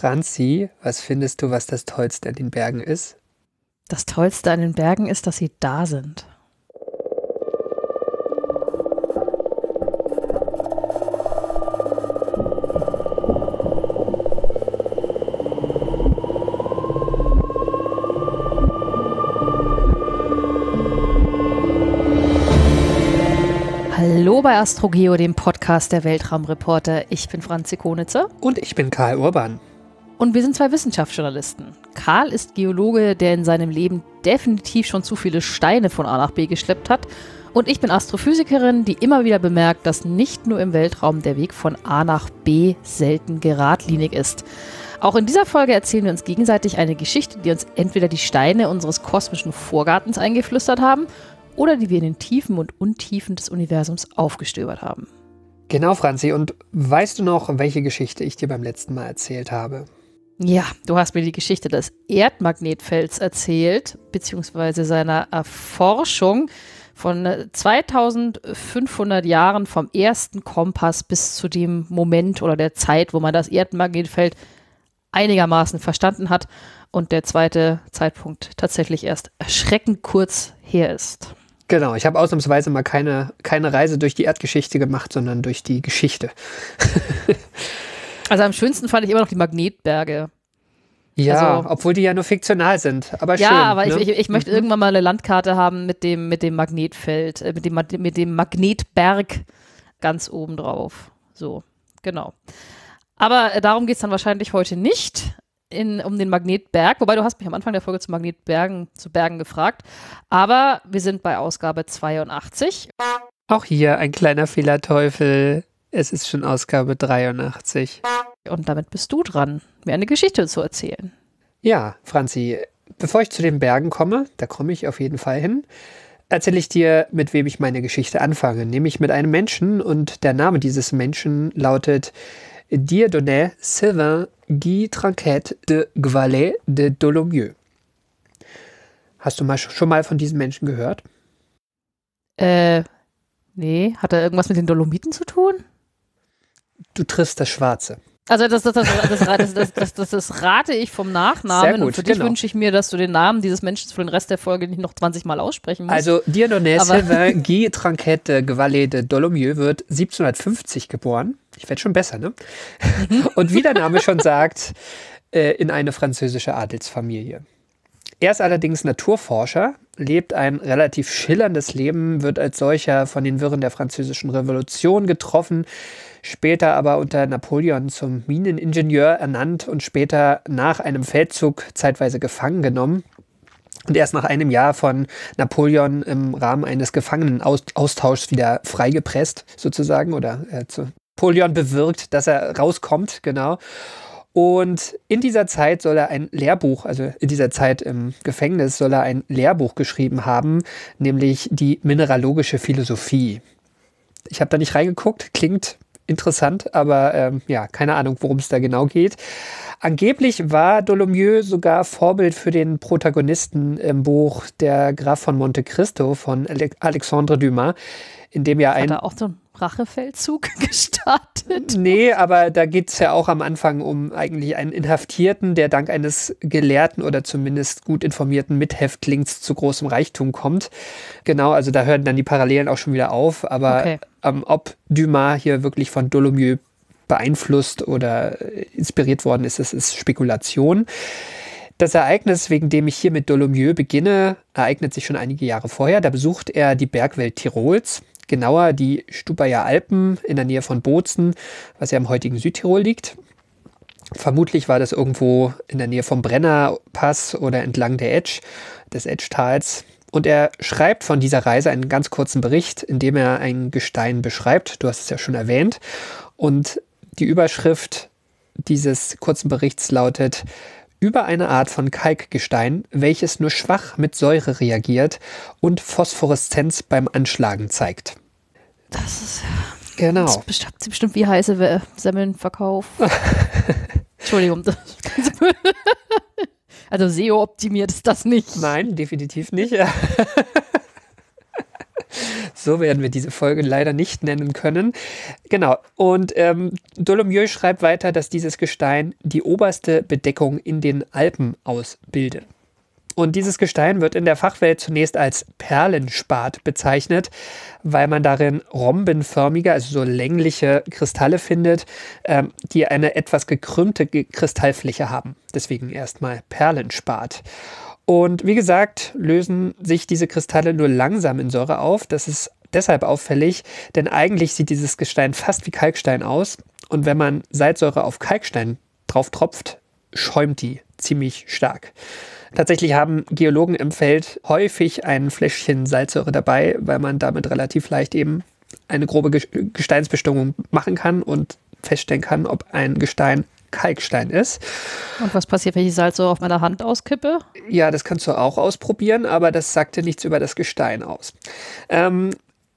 Franzi, was findest du, was das Tollste an den Bergen ist? Das Tollste an den Bergen ist, dass sie da sind. Hallo bei Astrogeo, dem Podcast der Weltraumreporter. Ich bin Franzi Konitzer. Und ich bin Karl Urban. Und wir sind zwei Wissenschaftsjournalisten. Karl ist Geologe, der in seinem Leben definitiv schon zu viele Steine von A nach B geschleppt hat. Und ich bin Astrophysikerin, die immer wieder bemerkt, dass nicht nur im Weltraum der Weg von A nach B selten geradlinig ist. Auch in dieser Folge erzählen wir uns gegenseitig eine Geschichte, die uns entweder die Steine unseres kosmischen Vorgartens eingeflüstert haben oder die wir in den Tiefen und Untiefen des Universums aufgestöbert haben. Genau, Franzi. Und weißt du noch, welche Geschichte ich dir beim letzten Mal erzählt habe? Ja, du hast mir die Geschichte des Erdmagnetfelds erzählt, beziehungsweise seiner Erforschung von 2500 Jahren vom ersten Kompass bis zu dem Moment oder der Zeit, wo man das Erdmagnetfeld einigermaßen verstanden hat und der zweite Zeitpunkt tatsächlich erst erschreckend kurz her ist. Genau, ich habe ausnahmsweise mal keine, keine Reise durch die Erdgeschichte gemacht, sondern durch die Geschichte. also am schönsten fand ich immer noch die Magnetberge. Ja, also, obwohl die ja nur fiktional sind. Aber ja, schön, aber ne? ich, ich, ich möchte mhm. irgendwann mal eine Landkarte haben mit dem, mit dem Magnetfeld, äh, mit, dem, mit dem Magnetberg ganz oben drauf. So, genau. Aber äh, darum geht es dann wahrscheinlich heute nicht in, um den Magnetberg, wobei du hast mich am Anfang der Folge zu Magnetbergen, zu Bergen gefragt. Aber wir sind bei Ausgabe 82. Auch hier ein kleiner Fehlerteufel. Es ist schon Ausgabe 83. Und damit bist du dran, mir eine Geschichte zu erzählen. Ja, Franzi, bevor ich zu den Bergen komme, da komme ich auf jeden Fall hin, erzähle ich dir, mit wem ich meine Geschichte anfange, nämlich mit einem Menschen und der Name dieses Menschen lautet Dieudonné Sylvain Guy Tranquet de Gvalet de Dolomieu. Hast du mal, schon mal von diesem Menschen gehört? Äh, nee. Hat er irgendwas mit den Dolomiten zu tun? Du triffst das Schwarze. Also das, das, das, das, rate ich vom Nachnamen. Gut, und für dich genau. wünsche ich mir, dass du den Namen dieses Menschen für den Rest der Folge nicht noch 20 Mal aussprechen musst. Also Dieudonné Sylvain Guy Tranquet de Gvalet de Dolomieu wird 1750 geboren ich werde schon besser, ne? Mhm. Und wie der Name schon sagt, äh, in eine französische Adelsfamilie. Er ist allerdings Naturforscher, lebt ein relativ schillerndes Leben, wird als solcher von den Wirren der französischen Revolution getroffen, später aber unter Napoleon zum Mineningenieur ernannt und später nach einem Feldzug zeitweise gefangen genommen und erst nach einem Jahr von Napoleon im Rahmen eines Gefangenenaustauschs wieder freigepresst, sozusagen, oder äh, zu, Napoleon bewirkt, dass er rauskommt, genau. Und in dieser Zeit soll er ein Lehrbuch, also in dieser Zeit im Gefängnis soll er ein Lehrbuch geschrieben haben, nämlich die mineralogische Philosophie. Ich habe da nicht reingeguckt, klingt interessant, aber ähm, ja, keine Ahnung, worum es da genau geht. Angeblich war Dolomieu sogar Vorbild für den Protagonisten im Buch Der Graf von Monte Cristo von Alexandre Dumas, in dem ja ein. Hat er auch so ein Rachefeldzug gestartet? Nee, aber da geht es ja auch am Anfang um eigentlich einen Inhaftierten, der dank eines gelehrten oder zumindest gut informierten Mithäftlings zu großem Reichtum kommt. Genau, also da hören dann die Parallelen auch schon wieder auf. Aber okay. ähm, ob Dumas hier wirklich von Dolomieu beeinflusst oder inspiriert worden ist, das ist Spekulation. Das Ereignis, wegen dem ich hier mit Dolomieu beginne, ereignet sich schon einige Jahre vorher. Da besucht er die Bergwelt Tirols genauer die Stubaier Alpen in der Nähe von Bozen, was ja im heutigen Südtirol liegt. Vermutlich war das irgendwo in der Nähe vom Brennerpass oder entlang der Etsch, des Etsch-Tals. Und er schreibt von dieser Reise einen ganz kurzen Bericht, in dem er ein Gestein beschreibt. Du hast es ja schon erwähnt. Und die Überschrift dieses kurzen Berichts lautet über eine Art von Kalkgestein, welches nur schwach mit Säure reagiert und Phosphoreszenz beim Anschlagen zeigt. Das ist genau. Das bestimmt, bestimmt wie heiße Semmelnverkauf. Entschuldigung. also SEO optimiert ist das nicht. Nein, definitiv nicht. so werden wir diese Folge leider nicht nennen können. Genau. Und ähm, Dolomieu schreibt weiter, dass dieses Gestein die oberste Bedeckung in den Alpen ausbildet. Und dieses Gestein wird in der Fachwelt zunächst als Perlenspat bezeichnet, weil man darin rhombenförmige, also so längliche Kristalle findet, ähm, die eine etwas gekrümmte Kristallfläche haben. Deswegen erstmal Perlenspat. Und wie gesagt, lösen sich diese Kristalle nur langsam in Säure auf. Das ist deshalb auffällig, denn eigentlich sieht dieses Gestein fast wie Kalkstein aus. Und wenn man Salzsäure auf Kalkstein drauf tropft, schäumt die ziemlich stark. Tatsächlich haben Geologen im Feld häufig ein Fläschchen Salzsäure dabei, weil man damit relativ leicht eben eine grobe Gesteinsbestimmung machen kann und feststellen kann, ob ein Gestein Kalkstein ist. Und was passiert, wenn ich Salzsäure auf meiner Hand auskippe? Ja, das kannst du auch ausprobieren, aber das sagt dir nichts über das Gestein aus. Ähm,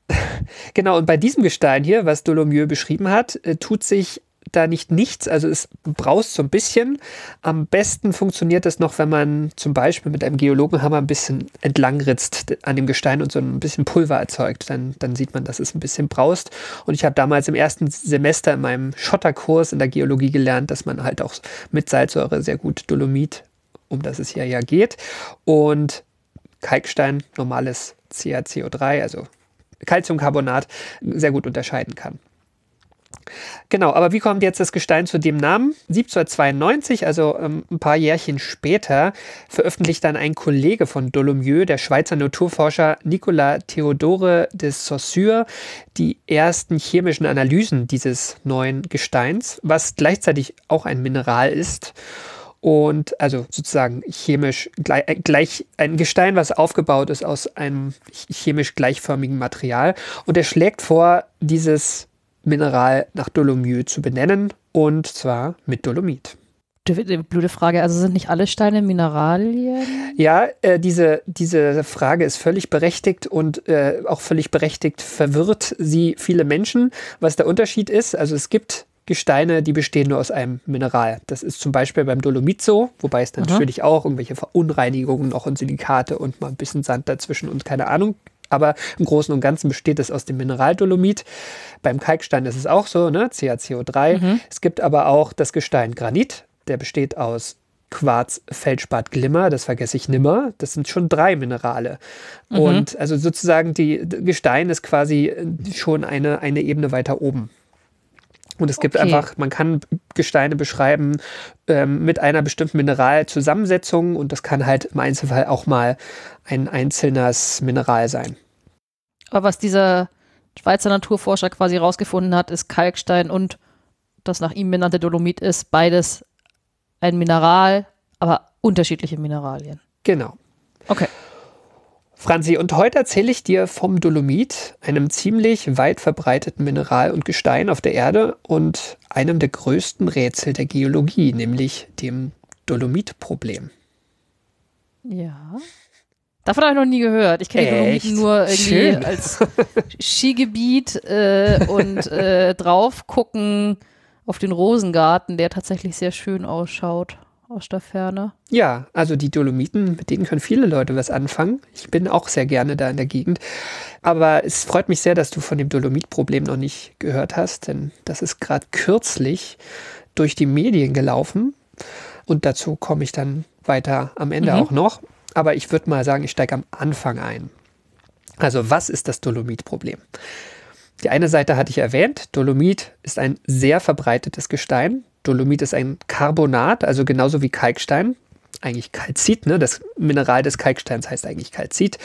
genau, und bei diesem Gestein hier, was Dolomieu beschrieben hat, äh, tut sich da nicht nichts, also es braust so ein bisschen. Am besten funktioniert das noch, wenn man zum Beispiel mit einem Geologenhammer ein bisschen entlangritzt an dem Gestein und so ein bisschen Pulver erzeugt. Dann, dann sieht man, dass es ein bisschen braust. Und ich habe damals im ersten Semester in meinem Schotterkurs in der Geologie gelernt, dass man halt auch mit Salzsäure sehr gut Dolomit, um das es hier ja geht, und Kalkstein, normales CaCO3, also Calciumcarbonat, sehr gut unterscheiden kann. Genau, aber wie kommt jetzt das Gestein zu dem Namen? 1792, also ähm, ein paar Jährchen später, veröffentlicht dann ein Kollege von Dolomieu, der Schweizer Naturforscher Nicolas Theodore de Saussure, die ersten chemischen Analysen dieses neuen Gesteins, was gleichzeitig auch ein Mineral ist und also sozusagen chemisch gleich, äh, gleich, ein Gestein, was aufgebaut ist aus einem chemisch gleichförmigen Material. Und er schlägt vor, dieses Mineral nach Dolomieu zu benennen und zwar mit Dolomit. Blöde Frage, also sind nicht alle Steine Mineralien? Ja, äh, diese, diese Frage ist völlig berechtigt und äh, auch völlig berechtigt verwirrt sie viele Menschen, was der Unterschied ist. Also es gibt Gesteine, die bestehen nur aus einem Mineral. Das ist zum Beispiel beim Dolomit so, wobei es natürlich auch irgendwelche Verunreinigungen noch und Silikate und mal ein bisschen Sand dazwischen und keine Ahnung aber im Großen und Ganzen besteht es aus dem Mineraldolomit. Beim Kalkstein ist es auch so, ne? CaCO3. Mhm. Es gibt aber auch das Gestein Granit, der besteht aus Quarz, Feldspat, Glimmer, das vergesse ich nimmer. Das sind schon drei Minerale. Mhm. Und also sozusagen die Gestein ist quasi schon eine, eine Ebene weiter oben. Und es gibt okay. einfach, man kann Gesteine beschreiben ähm, mit einer bestimmten Mineralzusammensetzung und das kann halt im Einzelfall auch mal ein einzelnes Mineral sein. Aber was dieser Schweizer Naturforscher quasi rausgefunden hat, ist Kalkstein und das nach ihm benannte Dolomit ist beides ein Mineral, aber unterschiedliche Mineralien. Genau. Okay. Franzi, und heute erzähle ich dir vom Dolomit, einem ziemlich weit verbreiteten Mineral und Gestein auf der Erde und einem der größten Rätsel der Geologie, nämlich dem Dolomitproblem. Ja. Davon habe ich noch nie gehört. Ich kenne die Dolomiten nur irgendwie Schön. als Skigebiet äh, und äh, drauf gucken auf den Rosengarten, der tatsächlich sehr schön ausschaut aus der Ferne. Ja, also die Dolomiten, mit denen können viele Leute was anfangen. Ich bin auch sehr gerne da in der Gegend. Aber es freut mich sehr, dass du von dem Dolomitproblem noch nicht gehört hast, denn das ist gerade kürzlich durch die Medien gelaufen. Und dazu komme ich dann weiter am Ende mhm. auch noch. Aber ich würde mal sagen, ich steige am Anfang ein. Also, was ist das Dolomitproblem? Die eine Seite hatte ich erwähnt. Dolomit ist ein sehr verbreitetes Gestein. Dolomit ist ein Carbonat, also genauso wie Kalkstein. Eigentlich Kalzit, ne? Das Mineral des Kalksteins heißt eigentlich Kalzit.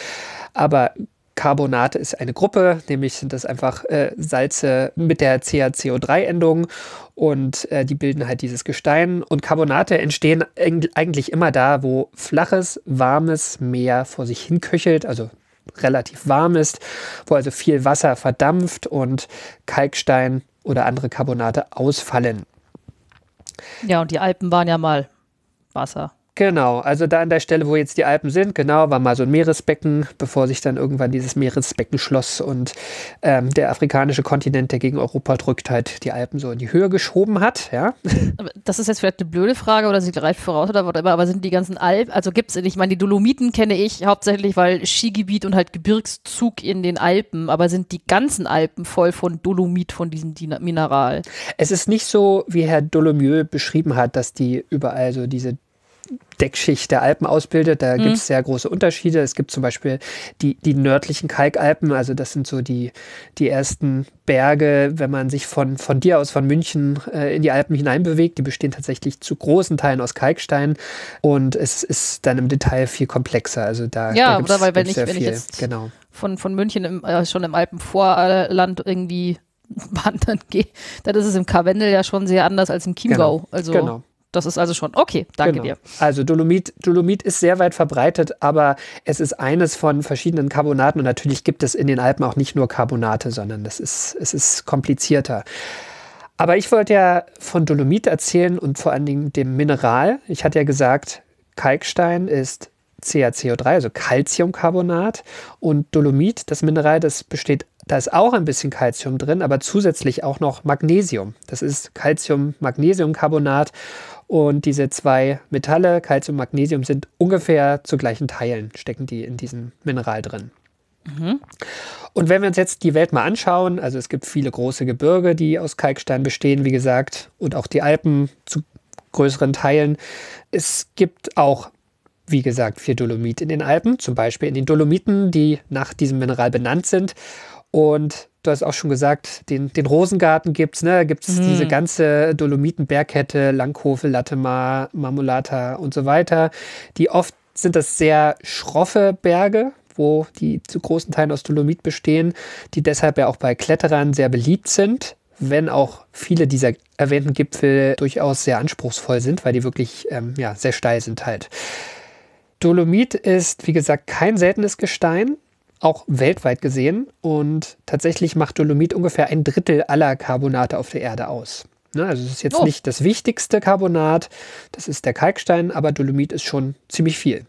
Aber Carbonate ist eine Gruppe, nämlich sind das einfach äh, Salze mit der CaCO3-Endung und äh, die bilden halt dieses Gestein. Und Carbonate entstehen eigentlich immer da, wo flaches, warmes Meer vor sich hin köchelt, also relativ warm ist, wo also viel Wasser verdampft und Kalkstein oder andere Carbonate ausfallen. Ja, und die Alpen waren ja mal Wasser. Genau, also da an der Stelle, wo jetzt die Alpen sind, genau, war mal so ein Meeresbecken, bevor sich dann irgendwann dieses Meeresbecken schloss und ähm, der afrikanische Kontinent, der gegen Europa drückt, halt die Alpen so in die Höhe geschoben hat, ja. Das ist jetzt vielleicht eine blöde Frage oder sie greift voraus oder whatever, aber sind die ganzen Alpen, also gibt es, ich meine, die Dolomiten kenne ich hauptsächlich, weil Skigebiet und halt Gebirgszug in den Alpen, aber sind die ganzen Alpen voll von Dolomit, von diesem Mineral? Es ist nicht so, wie Herr Dolomieu beschrieben hat, dass die überall so diese Deckschicht der Alpen ausbildet. Da mhm. gibt es sehr große Unterschiede. Es gibt zum Beispiel die, die nördlichen Kalkalpen, also das sind so die, die ersten Berge, wenn man sich von, von dir aus, von München äh, in die Alpen hineinbewegt. Die bestehen tatsächlich zu großen Teilen aus Kalkstein und es ist dann im Detail viel komplexer. Also da, ja, da oder weil wenn ich, wenn ich jetzt genau. von, von München im, äh, schon im Alpenvorland irgendwie wandern gehe, dann ist es im Karwendel ja schon sehr anders als im Chiemgau. Genau. Also genau. Das ist also schon okay, danke genau. dir. Also Dolomit, Dolomit ist sehr weit verbreitet, aber es ist eines von verschiedenen Carbonaten und natürlich gibt es in den Alpen auch nicht nur Carbonate, sondern das ist, es ist komplizierter. Aber ich wollte ja von Dolomit erzählen und vor allen Dingen dem Mineral. Ich hatte ja gesagt, Kalkstein ist CaCO3, also Calciumcarbonat und Dolomit, das Mineral, das besteht da ist auch ein bisschen Calcium drin, aber zusätzlich auch noch Magnesium. Das ist Calcium-Magnesiumcarbonat und diese zwei Metalle, Calcium und Magnesium, sind ungefähr zu gleichen Teilen, stecken die in diesem Mineral drin. Mhm. Und wenn wir uns jetzt die Welt mal anschauen, also es gibt viele große Gebirge, die aus Kalkstein bestehen, wie gesagt, und auch die Alpen zu größeren Teilen. Es gibt auch, wie gesagt, viel Dolomit in den Alpen, zum Beispiel in den Dolomiten, die nach diesem Mineral benannt sind. Und du hast auch schon gesagt, den, den Rosengarten gibt es, ne? Gibt es mhm. diese ganze Dolomitenbergkette, Langhofe, Latemar, Marmolata und so weiter. Die oft sind das sehr schroffe Berge, wo die zu großen Teilen aus Dolomit bestehen, die deshalb ja auch bei Kletterern sehr beliebt sind, wenn auch viele dieser erwähnten Gipfel durchaus sehr anspruchsvoll sind, weil die wirklich ähm, ja, sehr steil sind halt. Dolomit ist, wie gesagt, kein seltenes Gestein auch weltweit gesehen. Und tatsächlich macht Dolomit ungefähr ein Drittel aller Carbonate auf der Erde aus. Ne, also es ist jetzt oh. nicht das wichtigste Carbonat, das ist der Kalkstein, aber Dolomit ist schon ziemlich viel.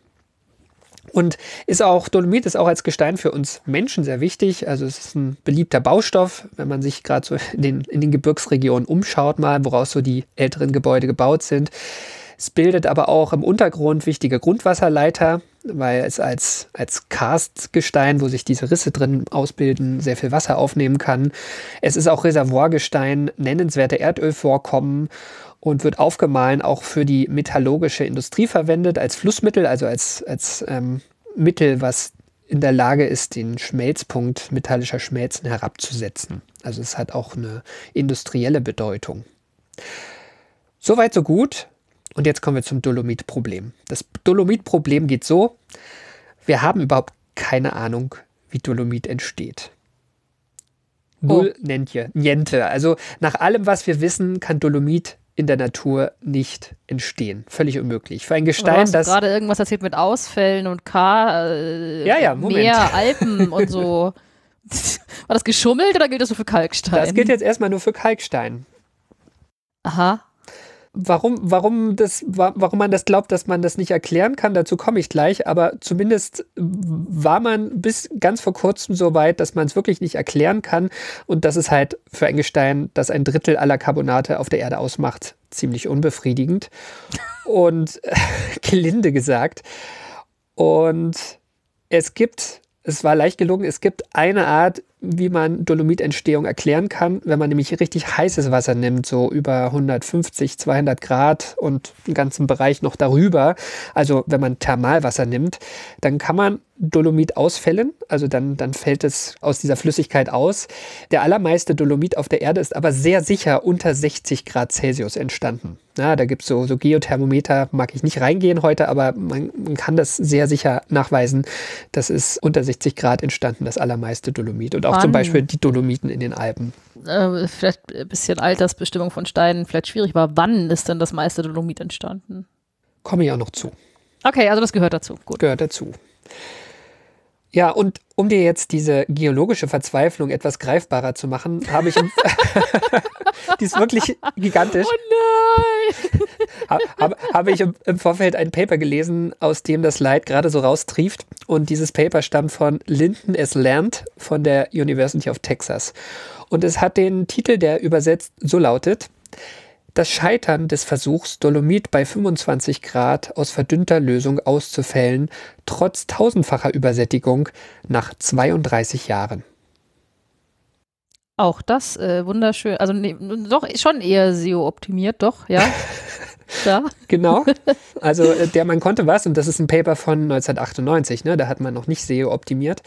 Und ist auch, Dolomit ist auch als Gestein für uns Menschen sehr wichtig. Also es ist ein beliebter Baustoff, wenn man sich gerade so in den, in den Gebirgsregionen umschaut, mal, woraus so die älteren Gebäude gebaut sind. Es bildet aber auch im Untergrund wichtige Grundwasserleiter, weil es als, als Karstgestein, wo sich diese Risse drin ausbilden, sehr viel Wasser aufnehmen kann. Es ist auch Reservoirgestein, nennenswerte Erdölvorkommen und wird aufgemahlen auch für die metallurgische Industrie verwendet, als Flussmittel, also als, als ähm, Mittel, was in der Lage ist, den Schmelzpunkt metallischer Schmelzen herabzusetzen. Also es hat auch eine industrielle Bedeutung. Soweit, so gut. Und jetzt kommen wir zum Dolomit-Problem. Das Dolomit-Problem geht so, wir haben überhaupt keine Ahnung, wie Dolomit entsteht. Null oh. Nentje, Niente. Also nach allem, was wir wissen, kann Dolomit in der Natur nicht entstehen. Völlig unmöglich. Für ein Gestein, du das. gerade irgendwas erzählt mit Ausfällen und K. Äh, ja, ja, Moment. Meer, Alpen und so. War das geschummelt oder gilt das nur für Kalkstein? Das gilt jetzt erstmal nur für Kalkstein. Aha warum, warum, das, warum man das glaubt, dass man das nicht erklären kann, dazu komme ich gleich, aber zumindest war man bis ganz vor kurzem so weit, dass man es wirklich nicht erklären kann. Und das ist halt für ein Gestein, das ein Drittel aller Carbonate auf der Erde ausmacht, ziemlich unbefriedigend. Und gelinde gesagt. Und es gibt, es war leicht gelungen, es gibt eine Art, wie man Dolomitentstehung erklären kann, wenn man nämlich richtig heißes Wasser nimmt, so über 150, 200 Grad und einen ganzen Bereich noch darüber. Also wenn man Thermalwasser nimmt, dann kann man Dolomit ausfällen, also dann, dann fällt es aus dieser Flüssigkeit aus. Der allermeiste Dolomit auf der Erde ist aber sehr sicher unter 60 Grad Celsius entstanden. Ja, da gibt es so, so Geothermometer, mag ich nicht reingehen heute, aber man, man kann das sehr sicher nachweisen. Das ist unter 60 Grad entstanden, das allermeiste Dolomit. Und auch Wann? zum Beispiel die Dolomiten in den Alpen. Äh, vielleicht ein bisschen Altersbestimmung von Steinen vielleicht schwierig war. Wann ist denn das meiste Dolomit entstanden? Komme ich auch noch zu. Okay, also das gehört dazu. Gut. Gehört dazu. Ja, und um dir jetzt diese geologische Verzweiflung etwas greifbarer zu machen, habe ich. die ist wirklich gigantisch. Oh nein! habe, habe ich im, Vorfeld ein Paper gelesen, aus dem das Leid gerade so raustrieft. Und dieses Paper stammt von Lyndon S. Land von der University of Texas. Und es hat den Titel, der übersetzt so lautet: das Scheitern des Versuchs, Dolomit bei 25 Grad aus verdünnter Lösung auszufällen, trotz tausendfacher Übersättigung nach 32 Jahren. Auch das äh, wunderschön, also nee, doch schon eher SEO-optimiert, doch, ja. ja. Genau. Also äh, der Mann konnte was und das ist ein Paper von 1998, ne? da hat man noch nicht SEO optimiert.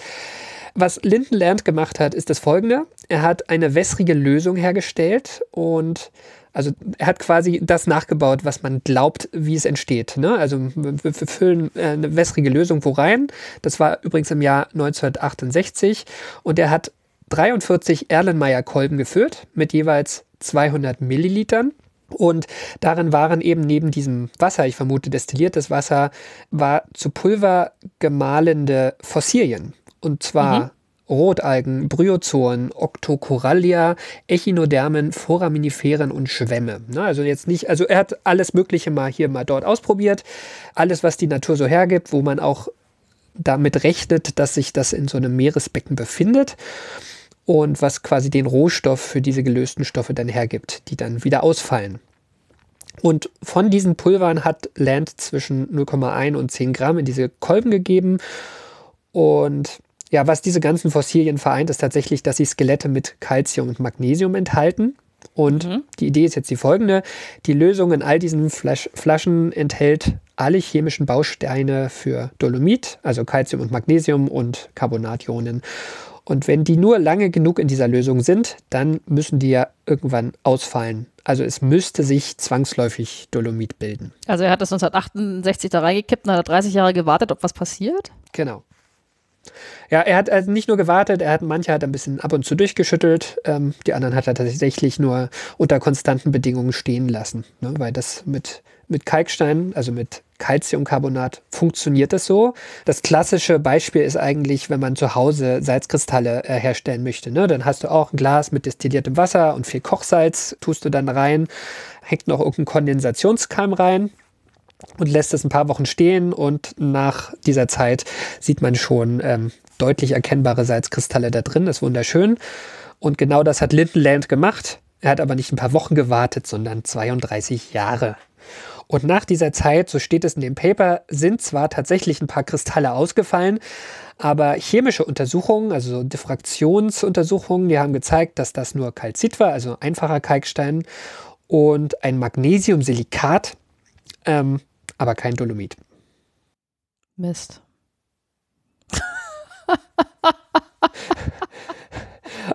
Was Linden Land gemacht hat, ist das folgende. Er hat eine wässrige Lösung hergestellt und also er hat quasi das nachgebaut, was man glaubt, wie es entsteht. Ne? Also wir füllen äh, eine wässrige Lösung wo rein. Das war übrigens im Jahr 1968 und er hat 43 Erlenmeyer-Kolben gefüllt mit jeweils 200 Millilitern. Und darin waren eben neben diesem Wasser, ich vermute destilliertes Wasser, war zu Pulver gemahlene Fossilien. Und zwar mhm. Rotalgen, Bryozoen, Octocorallia, Echinodermen, Foraminiferen und Schwämme. Ne, also jetzt nicht, also er hat alles Mögliche mal hier, mal dort ausprobiert. Alles, was die Natur so hergibt, wo man auch damit rechnet, dass sich das in so einem Meeresbecken befindet und was quasi den Rohstoff für diese gelösten Stoffe dann hergibt, die dann wieder ausfallen. Und von diesen Pulvern hat Land zwischen 0,1 und 10 Gramm in diese Kolben gegeben. Und ja, was diese ganzen Fossilien vereint, ist tatsächlich, dass sie Skelette mit Calcium und Magnesium enthalten. Und mhm. die Idee ist jetzt die folgende. Die Lösung in all diesen Flasch Flaschen enthält alle chemischen Bausteine für Dolomit, also Calcium und Magnesium und Carbonationen. Und wenn die nur lange genug in dieser Lösung sind, dann müssen die ja irgendwann ausfallen. Also es müsste sich zwangsläufig Dolomit bilden. Also er hat das 1968 da reingekippt und hat 30 Jahre gewartet, ob was passiert? Genau. Ja, er hat also nicht nur gewartet, er hat manche hat ein bisschen ab und zu durchgeschüttelt, ähm, die anderen hat er tatsächlich nur unter konstanten Bedingungen stehen lassen, ne? weil das mit, mit Kalkstein, also mit Calciumcarbonat funktioniert das so. Das klassische Beispiel ist eigentlich, wenn man zu Hause Salzkristalle äh, herstellen möchte. Ne? Dann hast du auch ein Glas mit destilliertem Wasser und viel Kochsalz, tust du dann rein, hängt noch irgendein Kondensationskeim rein und lässt es ein paar Wochen stehen und nach dieser Zeit sieht man schon ähm, deutlich erkennbare Salzkristalle da drin. Ist wunderschön. Und genau das hat Lindenland gemacht. Er hat aber nicht ein paar Wochen gewartet, sondern 32 Jahre. Und nach dieser Zeit, so steht es in dem Paper, sind zwar tatsächlich ein paar Kristalle ausgefallen, aber chemische Untersuchungen, also Diffraktionsuntersuchungen, die haben gezeigt, dass das nur Kalzit war, also einfacher Kalkstein, und ein Magnesiumsilikat, ähm, aber kein Dolomit. Mist.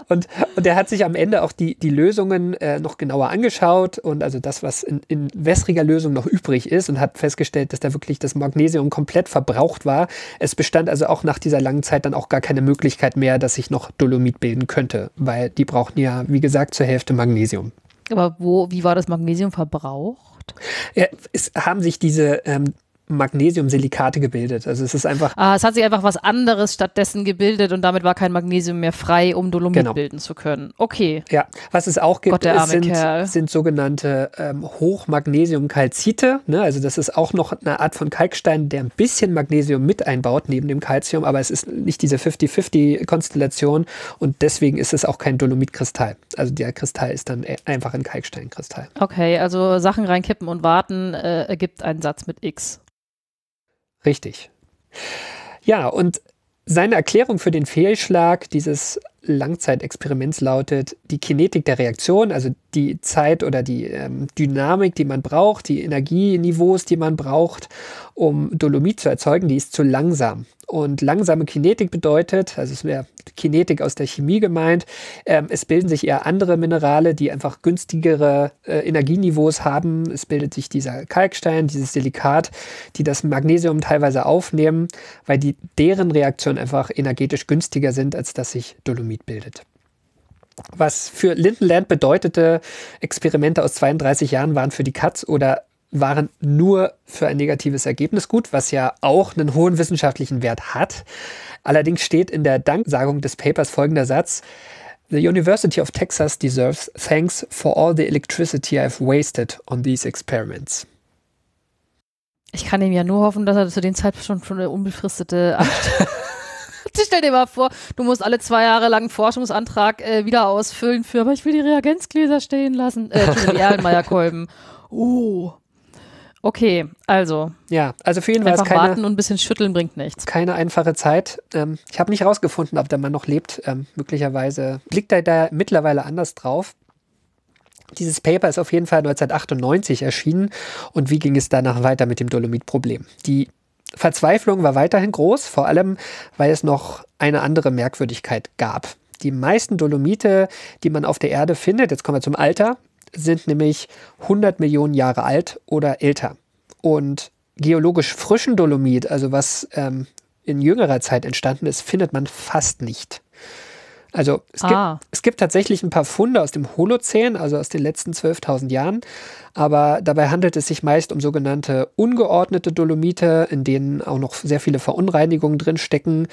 und, und er hat sich am Ende auch die, die Lösungen äh, noch genauer angeschaut und also das, was in, in wässriger Lösung noch übrig ist und hat festgestellt, dass da wirklich das Magnesium komplett verbraucht war. Es bestand also auch nach dieser langen Zeit dann auch gar keine Möglichkeit mehr, dass sich noch Dolomit bilden könnte, weil die brauchten ja, wie gesagt, zur Hälfte Magnesium. Aber wo, wie war das Magnesium verbraucht? Ja, es haben sich diese ähm, Magnesiumsilikate gebildet. Also es ist einfach. Ah, es hat sich einfach was anderes stattdessen gebildet und damit war kein Magnesium mehr frei, um Dolomit genau. bilden zu können. Okay. Ja, was es auch gibt, Gott, sind, sind, sogenannte ähm, Hochmagnesiumkalzite. Ne? Also das ist auch noch eine Art von Kalkstein, der ein bisschen Magnesium mit einbaut neben dem Calcium, aber es ist nicht diese 50-50-Konstellation und deswegen ist es auch kein Dolomitkristall. Also der Kristall ist dann e-, einfach ein Kalksteinkristall. Okay, also Sachen reinkippen und warten äh, ergibt einen Satz mit X. Richtig. Ja, und seine Erklärung für den Fehlschlag dieses Langzeitexperiments lautet, die Kinetik der Reaktion, also die Zeit oder die ähm, Dynamik, die man braucht, die Energieniveaus, die man braucht, um Dolomit zu erzeugen, die ist zu langsam. Und langsame Kinetik bedeutet, also es wäre Kinetik aus der Chemie gemeint, ähm, es bilden sich eher andere Minerale, die einfach günstigere äh, Energieniveaus haben. Es bildet sich dieser Kalkstein, dieses Silikat, die das Magnesium teilweise aufnehmen, weil die, deren Reaktionen einfach energetisch günstiger sind, als dass sich Dolomit bildet. Was für Lindenland bedeutete, Experimente aus 32 Jahren waren für die Katz oder waren nur für ein negatives Ergebnis gut, was ja auch einen hohen wissenschaftlichen Wert hat. Allerdings steht in der Danksagung des Papers folgender Satz. The University of Texas deserves thanks for all the electricity I've wasted on these experiments. Ich kann ihm ja nur hoffen, dass er zu dem Zeitpunkt schon, eine unbefristete Anstellung Stell dir mal vor, du musst alle zwei Jahre lang einen Forschungsantrag äh, wieder ausfüllen für, aber ich will die Reagenzgläser stehen lassen. Äh, die Erlenmeyer-Kolben. Oh. Okay, also. Ja, also für ihn war es keine, warten und ein bisschen schütteln bringt nichts. keine einfache Zeit. Ähm, ich habe nicht rausgefunden, ob der Mann noch lebt. Ähm, möglicherweise blickt er da mittlerweile anders drauf. Dieses Paper ist auf jeden Fall 1998 erschienen. Und wie ging es danach weiter mit dem Dolomit-Problem? Die Verzweiflung war weiterhin groß, vor allem weil es noch eine andere Merkwürdigkeit gab. Die meisten Dolomite, die man auf der Erde findet, jetzt kommen wir zum Alter, sind nämlich 100 Millionen Jahre alt oder älter. Und geologisch frischen Dolomit, also was ähm, in jüngerer Zeit entstanden ist, findet man fast nicht. Also es, Ah. gibt, es gibt tatsächlich ein paar Funde aus dem Holozän, also aus den letzten 12.000 Jahren, aber dabei handelt es sich meist um sogenannte ungeordnete Dolomite, in denen auch noch sehr viele Verunreinigungen drin stecken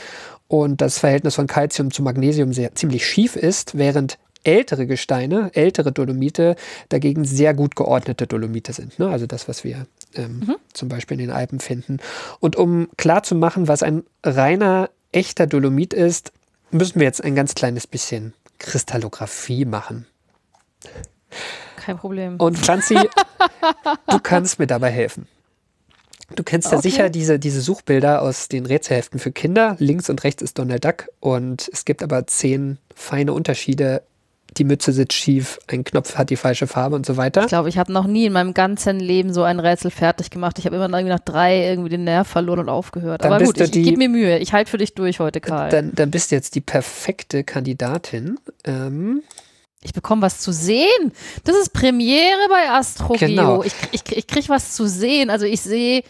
und das Verhältnis von Calcium zu Magnesium sehr ziemlich schief ist, während ältere Gesteine, ältere Dolomite dagegen sehr gut geordnete Dolomite sind. Ne? Also das, was wir ähm, zum Beispiel in den Alpen finden. Und um klarzumachen, was ein reiner, echter Dolomit ist, müssen wir jetzt ein ganz kleines bisschen Kristallographie machen. Kein Problem. Und Franzi, du kannst mir dabei helfen. Du kennst ja Okay. sicher diese, diese Suchbilder aus den Rätselheften für Kinder. Links und rechts ist Donald Duck und es gibt aber zehn feine Unterschiede. Die Mütze sitzt schief, ein Knopf hat die falsche Farbe und so weiter. Ich glaube, ich habe noch nie in meinem ganzen Leben so ein Rätsel fertig gemacht. Ich habe immer nach drei irgendwie den Nerv verloren und aufgehört. Dann Aber gut, ich, die- gebe mir Mühe. Ich halte für dich durch heute, Karl. Dann, dann bist du jetzt die perfekte Kandidatin. Ähm, Ich bekomme was zu sehen. Das ist Premiere bei AstroGeo. Genau. Ich, ich, ich krieg was zu sehen. Also ich sehe,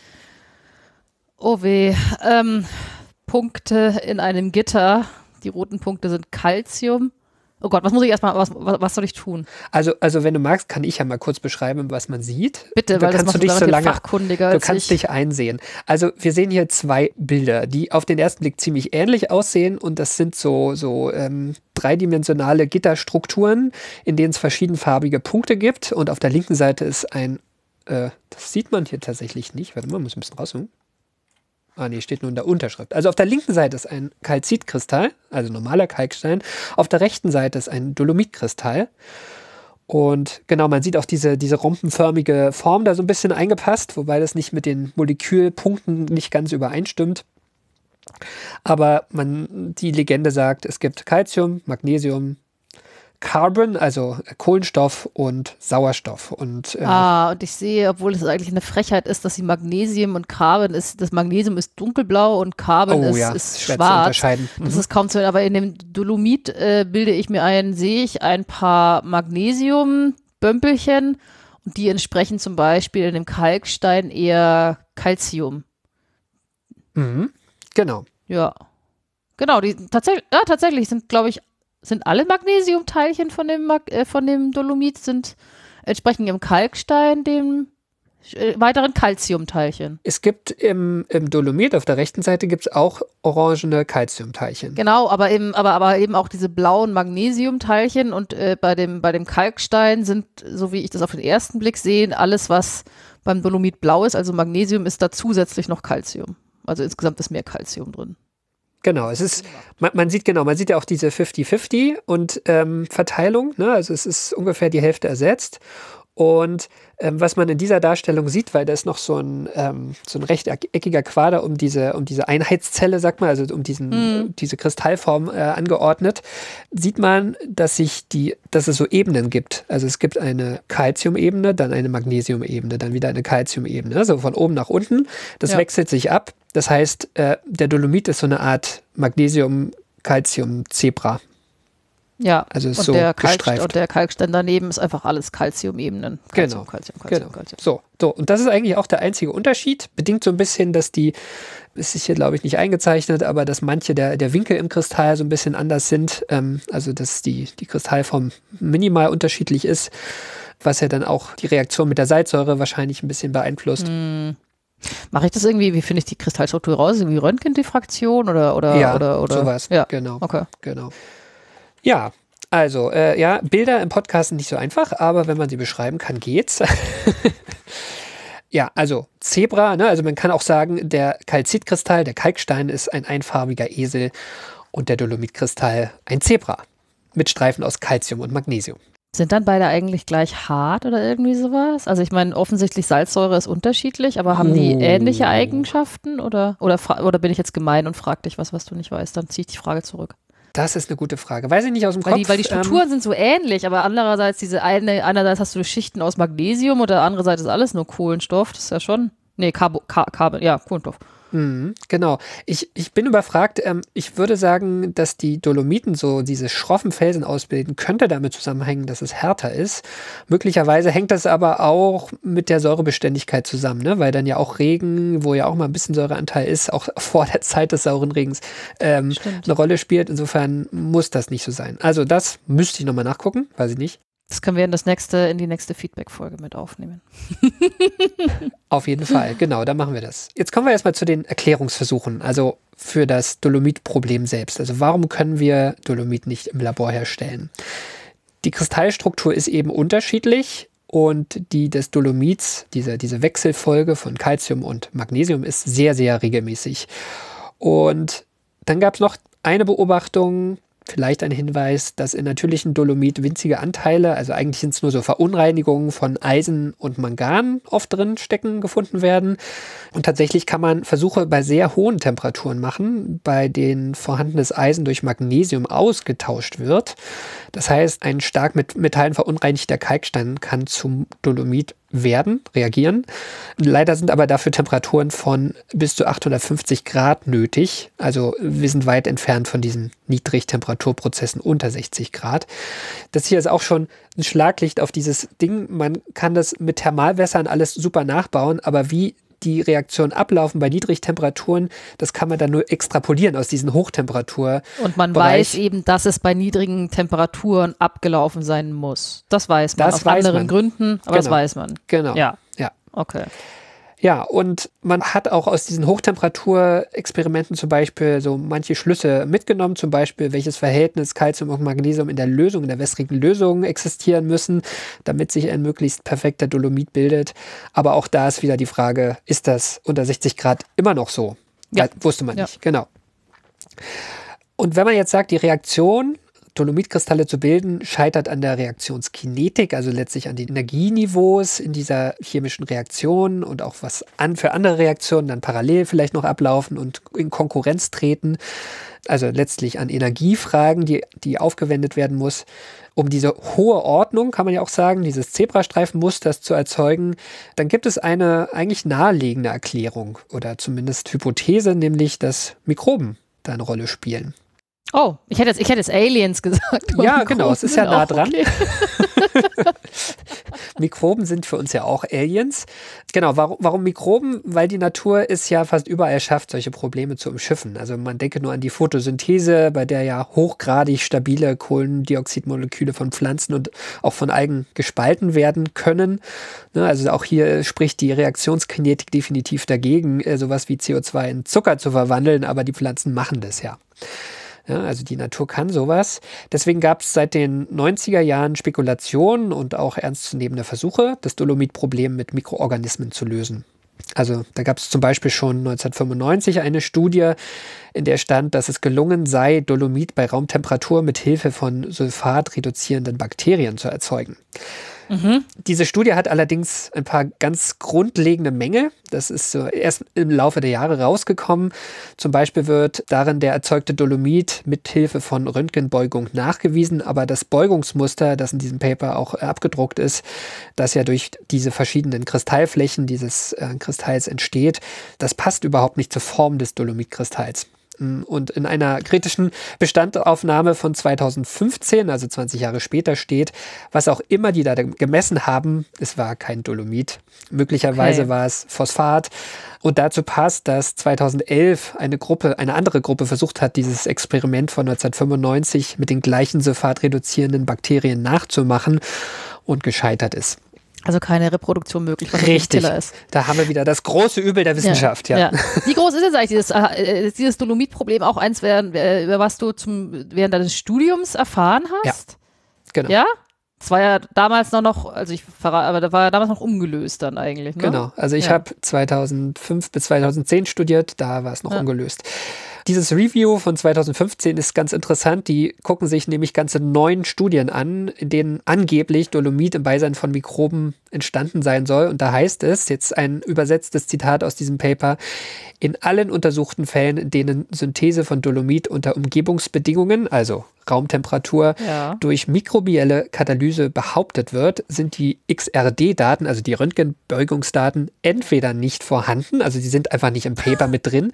oh weh, ähm, Punkte in einem Gitter. Die roten Punkte sind Calcium. Oh Gott, was muss ich erstmal, was, was, was soll ich tun? also, also, wenn du magst, kann ich ja mal kurz beschreiben, was man sieht. Bitte, da weil das kannst machst du dich so lange fachkundiger Du kannst ich. dich einsehen. Also wir sehen hier zwei Bilder, die auf den ersten Blick ziemlich ähnlich aussehen und das sind so, so ähm, dreidimensionale Gitterstrukturen, in denen es verschiedenfarbige Punkte gibt und auf der linken Seite ist ein, äh, das sieht man hier tatsächlich nicht, warte mal, muss ein bisschen rauszoomen. Ah nee, steht nur in der Unterschrift. Also auf der linken Seite ist ein Kalzitkristall, also normaler Kalkstein. Auf der rechten Seite ist ein Dolomitkristall. Und genau, man sieht auch diese, diese rompenförmige Form da so ein bisschen eingepasst, wobei das nicht mit den Molekülpunkten nicht ganz übereinstimmt. Aber man, die Legende sagt, es gibt Calcium, Magnesium, Carbon, also Kohlenstoff und Sauerstoff. Und äh, Ah, und ich sehe, obwohl es eigentlich eine Frechheit ist, dass sie Magnesium und Carbon ist, das Magnesium ist dunkelblau und Carbon oh ist, ja, ist schwer zu schwarz. unterscheiden. Das Mhm. ist kaum zu sehen, aber in dem Dolomit äh, bilde ich mir ein, sehe ich ein paar Magnesium-Bömpelchen und die entsprechen zum Beispiel in dem Kalkstein eher Calcium. Mhm. Genau. Ja. Genau, die tatsächlich, ja, tatsächlich sind, glaube ich, sind alle Magnesiumteilchen von dem, Mag äh, von dem Dolomit sind entsprechend im Kalkstein dem äh, weiteren Calciumteilchen. Es gibt im, im Dolomit auf der rechten Seite gibt es auch orangene Calciumteilchen. Genau, aber eben, aber, aber eben auch diese blauen Magnesiumteilchen und äh, bei, dem, bei dem Kalkstein sind, so wie ich das auf den ersten Blick sehe, alles, was beim Dolomit blau ist, also Magnesium, ist da zusätzlich noch Calcium. Also insgesamt ist mehr Calcium drin. Genau, es ist, man, man sieht genau, man sieht ja auch diese 50-50 und ähm, Verteilung, ne? also es ist ungefähr die Hälfte ersetzt. Und ähm, was man in dieser Darstellung sieht, weil da ist noch so ein, ähm, so ein rechteckiger Quader um diese, um diese Einheitszelle, sagt man, also um diesen, diese Kristallform äh, angeordnet, sieht man, dass sich die, dass es so Ebenen gibt. Also es gibt eine Calcium-Ebene, dann eine Magnesium-Ebene, dann wieder eine Calcium-Ebene, also von oben nach unten. Das Ja. wechselt sich ab. Das heißt, äh, der Dolomit ist so eine Art Magnesium-Calcium-Zebra. Ja, Also und, so der Kalk, gestreift. und der Kalkstein daneben ist einfach alles Calcium-Ebenen. Genau. Calcium, Calcium, Calcium, Genau. Calcium. So, so, und das ist eigentlich auch der einzige Unterschied. Bedingt so ein bisschen, dass die, es ist hier glaube ich nicht eingezeichnet, aber dass manche der, der Winkel im Kristall so ein bisschen anders sind. Ähm, also, dass die, die Kristallform minimal unterschiedlich ist, was ja dann auch die Reaktion mit der Salzsäure wahrscheinlich ein bisschen beeinflusst. Hm. Mache ich das irgendwie, wie finde ich die Kristallstruktur raus? Irgendwie Röntgendiffraktion oder, oder, ja, oder, oder? sowas. Ja, Genau, okay. genau. Ja, also, äh, ja, Bilder im Podcast sind nicht so einfach, aber wenn man sie beschreiben kann, geht's. ja, also Zebra, ne, also man kann auch sagen, der Kalzitkristall, der Kalkstein ist ein einfarbiger Esel und der Dolomitkristall ein Zebra mit Streifen aus Calcium und Magnesium. Sind dann beide eigentlich gleich hart oder irgendwie sowas? Also ich meine, offensichtlich Salzsäure ist unterschiedlich, aber haben die Oh. ähnliche Eigenschaften oder, oder, oder bin ich jetzt gemein und frage dich was, was du nicht weißt? Dann ziehe ich die Frage zurück. Das ist eine gute Frage. Weiß ich nicht aus dem Weil Kopf. die, weil die ähm, Strukturen sind so ähnlich, aber andererseits diese eine, einerseits hast du Schichten aus Magnesium und der andere Seite ist alles nur Kohlenstoff. Das ist ja schon. Nee, Carbo, Car, Carbon, ja, Kohlenstoff. Mhm, genau. Ich, ich bin überfragt. Ähm, ich würde sagen, dass die Dolomiten so diese schroffen Felsen ausbilden, könnte damit zusammenhängen, dass es härter ist. Möglicherweise hängt das aber auch mit der Säurebeständigkeit zusammen, ne? weil dann ja auch Regen, wo ja auch mal ein bisschen Säureanteil ist, auch vor der Zeit des sauren Regens ähm, eine Rolle spielt. Insofern muss das nicht so sein. Also das müsste ich nochmal nachgucken, weiß ich nicht. Das können wir in, das nächste, in die nächste Feedback-Folge mit aufnehmen. Auf jeden Fall, genau, da machen wir das. Jetzt kommen wir erstmal zu den Erklärungsversuchen, also für das Dolomit-Problem selbst. Also warum können wir Dolomit nicht im Labor herstellen? Die Kristallstruktur ist eben unterschiedlich und die des Dolomits, diese, diese Wechselfolge von Calcium und Magnesium ist sehr, sehr regelmäßig. Und dann gab es noch eine Beobachtung, vielleicht ein Hinweis, dass in natürlichen Dolomit winzige Anteile, also eigentlich sind es nur so Verunreinigungen von Eisen und Mangan oft drin stecken, gefunden werden. Und tatsächlich kann man Versuche bei sehr hohen Temperaturen machen, bei denen vorhandenes Eisen durch Magnesium ausgetauscht wird. Das heißt, ein stark mit Metallen verunreinigter Kalkstein kann zum Dolomit werden, reagieren. Leider sind aber dafür Temperaturen von bis zu 850 Grad nötig. Also wir sind weit entfernt von diesen Niedrigtemperaturprozessen unter 60 Grad. Das hier ist auch schon ein Schlaglicht auf dieses Ding. Man kann das mit Thermalwässern alles super nachbauen, aber wie die Reaktionen ablaufen bei Niedrigtemperaturen, das kann man dann nur extrapolieren aus diesen Hochtemperatur. Und man Bereich- weiß eben, dass es bei niedrigen Temperaturen abgelaufen sein muss. Das weiß man. Das Aus weiß anderen man. Gründen, aber das Genau. weiß man. Genau. Ja. Ja. Okay. Ja, und man hat auch aus diesen Hochtemperaturexperimenten zum Beispiel so manche Schlüsse mitgenommen, zum Beispiel welches Verhältnis Calcium und Magnesium in der Lösung, in der wässrigen Lösung existieren müssen, damit sich ein möglichst perfekter Dolomit bildet. Aber auch da ist wieder die Frage, ist das unter 60 Grad immer noch so? Ja. Weil, wusste man Ja. nicht, genau. Und wenn man jetzt sagt, die Reaktion, Dolomitkristalle zu bilden, scheitert an der Reaktionskinetik, also letztlich an den Energieniveaus in dieser chemischen Reaktion und auch was an für andere Reaktionen dann parallel vielleicht noch ablaufen und in Konkurrenz treten. Also letztlich an Energiefragen, die, die aufgewendet werden muss, um diese hohe Ordnung, kann man ja auch sagen, dieses Zebrastreifenmusters zu erzeugen, dann gibt es eine eigentlich naheliegende Erklärung oder zumindest Hypothese, nämlich dass Mikroben da eine Rolle spielen. Oh, ich hätte jetzt, ich hätte jetzt Aliens gesagt. Ja, genau, es ist ja nah dran. okay. Mikroben sind für uns ja auch Aliens. Genau, warum, warum Mikroben? Weil die Natur es ja fast überall schafft, solche Probleme zu umschiffen. Also man denke nur an die Photosynthese, bei der ja hochgradig stabile Kohlendioxidmoleküle von Pflanzen und auch von Algen gespalten werden können. Ne, also auch hier spricht die Reaktionskinetik definitiv dagegen, äh, sowas wie CO2 in Zucker zu verwandeln, aber die Pflanzen machen das ja. Ja, also die Natur kann sowas. Deswegen gab es seit den 90er Jahren Spekulationen und auch ernstzunehmende Versuche, das Dolomitproblem mit Mikroorganismen zu lösen. Also da gab es zum Beispiel schon 1995 eine Studie, in der stand, dass es gelungen sei, Dolomit bei Raumtemperatur mit Hilfe von Sulfat reduzierenden Bakterien zu erzeugen. Diese Studie hat allerdings ein paar ganz grundlegende Mängel. Das ist so erst im Laufe der Jahre rausgekommen. Zum Beispiel wird darin der erzeugte Dolomit mit Hilfe von Röntgenbeugung nachgewiesen, aber das Beugungsmuster, das in diesem Paper auch äh, abgedruckt ist, das ja durch diese verschiedenen Kristallflächen dieses äh, Kristalls entsteht, das passt überhaupt nicht zur Form des Dolomitkristalls. Gefunden. Und in einer kritischen Bestandaufnahme von 2015, also 20 Jahre später, steht, was auch immer die da gemessen haben, es war kein Dolomit. Möglicherweise okay. war es Phosphat. Und dazu passt, dass 2011 eine Gruppe, eine andere Gruppe versucht hat, dieses Experiment von 1995 mit den gleichen sulfatreduzierenden Bakterien nachzumachen und gescheitert ist. Also keine Reproduktion möglich, was Richtig. ist. Da haben wir wieder das große Übel der Wissenschaft, ja. ja. ja. Wie groß ist jetzt eigentlich dieses, äh, dieses Dolomit-Problem auch eins, während, über was du zum, während deines Studiums erfahren hast? Ja, genau. Ja? Das war ja damals noch, noch also ich verrate, aber da war ja damals noch ungelöst dann eigentlich. Ne? Genau, also ich ja. habe 2005 bis 2010 studiert, da war es noch ja. ungelöst. Dieses Review von 2015 ist ganz interessant. Die gucken sich nämlich ganze neun Studien an, in denen angeblich Dolomit im Beisein von Mikroben entstanden sein soll. Und da heißt es, jetzt ein übersetztes Zitat aus diesem Paper, in allen untersuchten Fällen, in denen Synthese von Dolomit unter Umgebungsbedingungen, also Raumtemperatur, ja. durch mikrobielle Katalyse behauptet wird, sind die XRD-Daten, also die Röntgenbeugungsdaten, entweder nicht vorhanden, also sie sind einfach nicht im Paper mit drin.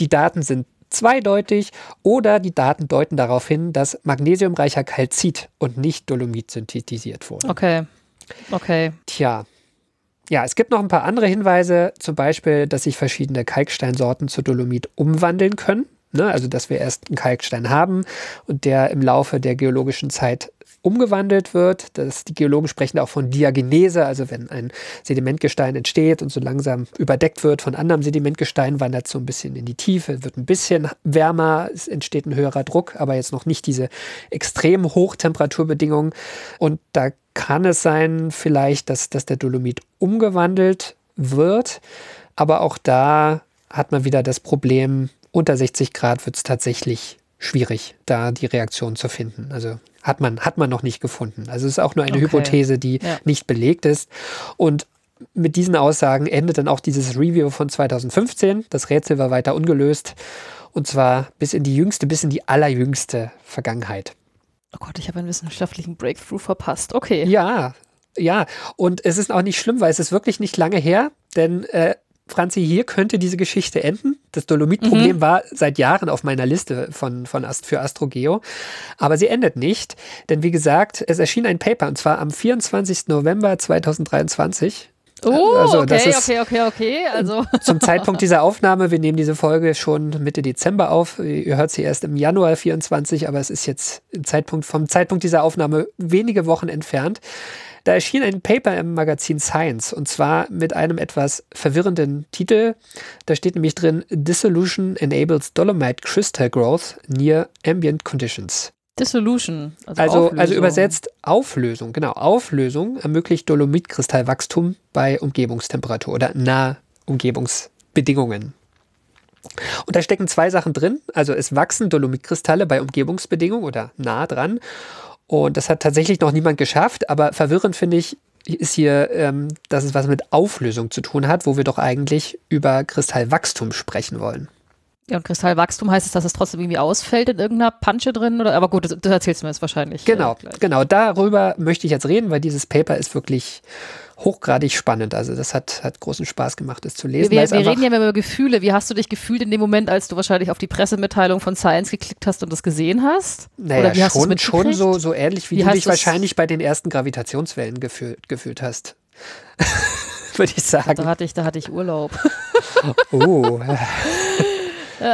Die Daten sind zweideutig oder die Daten deuten darauf hin, dass magnesiumreicher Calcit und nicht Dolomit synthetisiert wurde. Okay. Okay. Tja. Ja, es gibt noch ein paar andere Hinweise, zum Beispiel, dass sich verschiedene Kalksteinsorten zu Dolomit umwandeln können. Ne? Also, dass wir erst einen Kalkstein haben und der im Laufe der geologischen Zeit umgewandelt wird. Das, die Geologen sprechen auch von Diagenese, also wenn ein Sedimentgestein entsteht und so langsam überdeckt wird von anderem Sedimentgestein, wandert es so ein bisschen in die Tiefe, wird ein bisschen wärmer, es entsteht ein höherer Druck, aber jetzt noch nicht diese extrem Hochtemperaturbedingungen. Und da kann es sein, vielleicht, dass, dass der Dolomit umgewandelt wird. Aber auch da hat man wieder das Problem, unter 60 Grad wird es tatsächlich schwierig, da die Reaktion zu finden. Also hat man, hat man noch nicht gefunden. Also es ist auch nur eine okay. Hypothese, die ja. nicht belegt ist. Und mit diesen Aussagen endet dann auch dieses Review von 2015. Das Rätsel war weiter ungelöst. Und zwar bis in die jüngste, bis in die allerjüngste Vergangenheit. Oh Gott, ich habe einen wissenschaftlichen Breakthrough verpasst. Okay. Ja, ja. Und es ist auch nicht schlimm, weil es ist wirklich nicht lange her, denn äh, Franzi, hier könnte diese Geschichte enden. Das Dolomit-Problem mhm. war seit Jahren auf meiner Liste von, von Ast für Astrogeo. Aber sie endet nicht, denn wie gesagt, es erschien ein Paper und zwar am 24. November 2023. Oh, also, okay, okay, okay, okay. Also. Zum Zeitpunkt dieser Aufnahme, wir nehmen diese Folge schon Mitte Dezember auf. Ihr hört sie erst im Januar 24, aber es ist jetzt Zeitpunkt, vom Zeitpunkt dieser Aufnahme wenige Wochen entfernt. Da erschien ein Paper im Magazin Science und zwar mit einem etwas verwirrenden Titel. Da steht nämlich drin: Dissolution enables Dolomite crystal growth near ambient conditions. Dissolution. Also, also, also, übersetzt Auflösung, genau. Auflösung ermöglicht Dolomitkristallwachstum bei Umgebungstemperatur oder nahe Umgebungsbedingungen. Und da stecken zwei Sachen drin. Also es wachsen Dolomitkristalle bei Umgebungsbedingungen oder nah dran. Und das hat tatsächlich noch niemand geschafft, aber verwirrend finde ich, ist hier, ähm, dass es was mit Auflösung zu tun hat, wo wir doch eigentlich über Kristallwachstum sprechen wollen. Ja, und Kristallwachstum heißt es, dass es trotzdem irgendwie ausfällt in irgendeiner Pansche drin? Oder, aber gut, das, das erzählst du mir jetzt wahrscheinlich. Genau, äh, genau. Darüber möchte ich jetzt reden, weil dieses Paper ist wirklich hochgradig spannend. Also das hat, hat großen Spaß gemacht, es zu lesen. Wir, wir reden ja immer über Gefühle. Wie hast du dich gefühlt in dem Moment, als du wahrscheinlich auf die Pressemitteilung von Science geklickt hast und das gesehen hast? Naja, Oder schon, schon so, so ähnlich, wie, wie du dich wahrscheinlich bei den ersten Gravitationswellen gefühlt, gefühlt hast. Würde ich sagen. Da hatte ich, da hatte ich Urlaub. oh.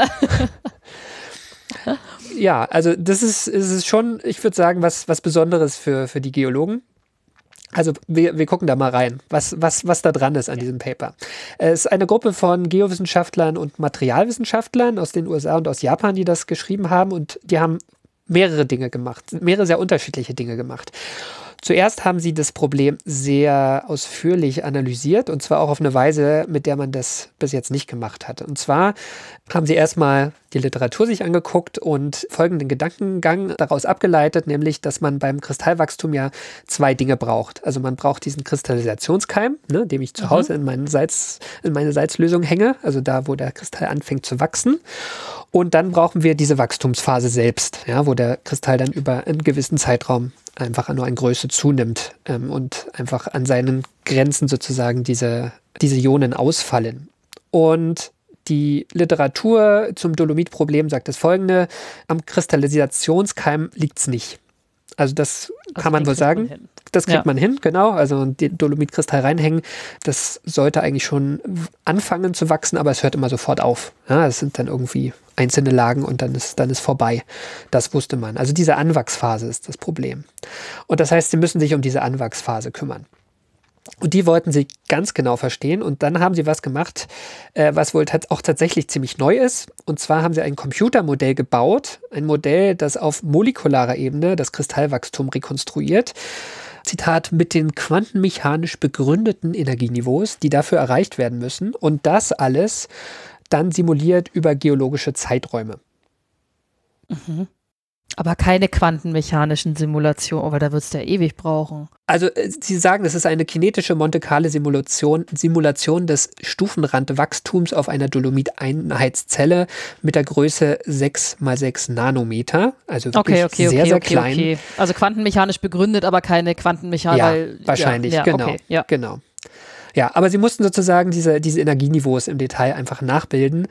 ja, also das ist, ist schon, ich würde sagen, was, was Besonderes für, für die Geologen. Also wir, wir gucken da mal rein, was, was, was da dran ist an diesem Paper. Es ist eine Gruppe von Geowissenschaftlern und Materialwissenschaftlern aus den USA und aus Japan, die das geschrieben haben und die haben mehrere Dinge gemacht, mehrere sehr unterschiedliche Dinge gemacht. Zuerst haben sie das Problem sehr ausführlich analysiert und zwar auch auf eine Weise, mit der man das bis jetzt nicht gemacht hat. Und zwar haben sie erstmal die Literatur sich angeguckt und folgenden Gedankengang daraus abgeleitet, nämlich, dass man beim Kristallwachstum ja zwei Dinge braucht. Also man braucht diesen Kristallisationskeim, ne, dem ich zu mhm. Hause in, meinen Salz, in meine Salzlösung hänge, also da, wo der Kristall anfängt zu wachsen. Und dann brauchen wir diese Wachstumsphase selbst, ja, wo der Kristall dann über einen gewissen Zeitraum einfach nur an Größe zunimmt ähm, und einfach an seinen Grenzen sozusagen diese, diese Ionen ausfallen. Und die Literatur zum Dolomitproblem sagt das folgende: Am Kristallisationskeim liegt es nicht. Also das also kann man wohl sagen. Man das kriegt ja. man hin, genau. Also den Dolomitkristall reinhängen, das sollte eigentlich schon anfangen zu wachsen, aber es hört immer sofort auf. Ja, es sind dann irgendwie einzelne Lagen und dann ist, dann ist vorbei. Das wusste man. Also diese Anwachsphase ist das Problem. Und das heißt, sie müssen sich um diese Anwachsphase kümmern. Und die wollten sie ganz genau verstehen. Und dann haben sie was gemacht, äh, was wohl auch tatsächlich ziemlich neu ist. Und zwar haben sie ein Computermodell gebaut. Ein Modell, das auf molekularer Ebene das Kristallwachstum rekonstruiert. Zitat, mit den quantenmechanisch begründeten Energieniveaus, die dafür erreicht werden müssen. Und das alles dann simuliert über geologische Zeiträume. Mhm. Aber keine quantenmechanischen Simulationen, weil da wird es ja ewig brauchen. Also äh, Sie sagen, es ist eine kinetische Monte Carlo Simulation, des Stufenrandwachstums auf einer Dolomit-Einheitszelle mit der Größe 6 mal 6 Nanometer. Also okay, okay, sehr, okay, sehr klein. Also quantenmechanisch begründet, aber keine quantenmechanisch. Ja, wahrscheinlich, ja, genau. Ja. genau. Ja, aber sie mussten sozusagen diese, diese Energieniveaus im Detail einfach nachbilden.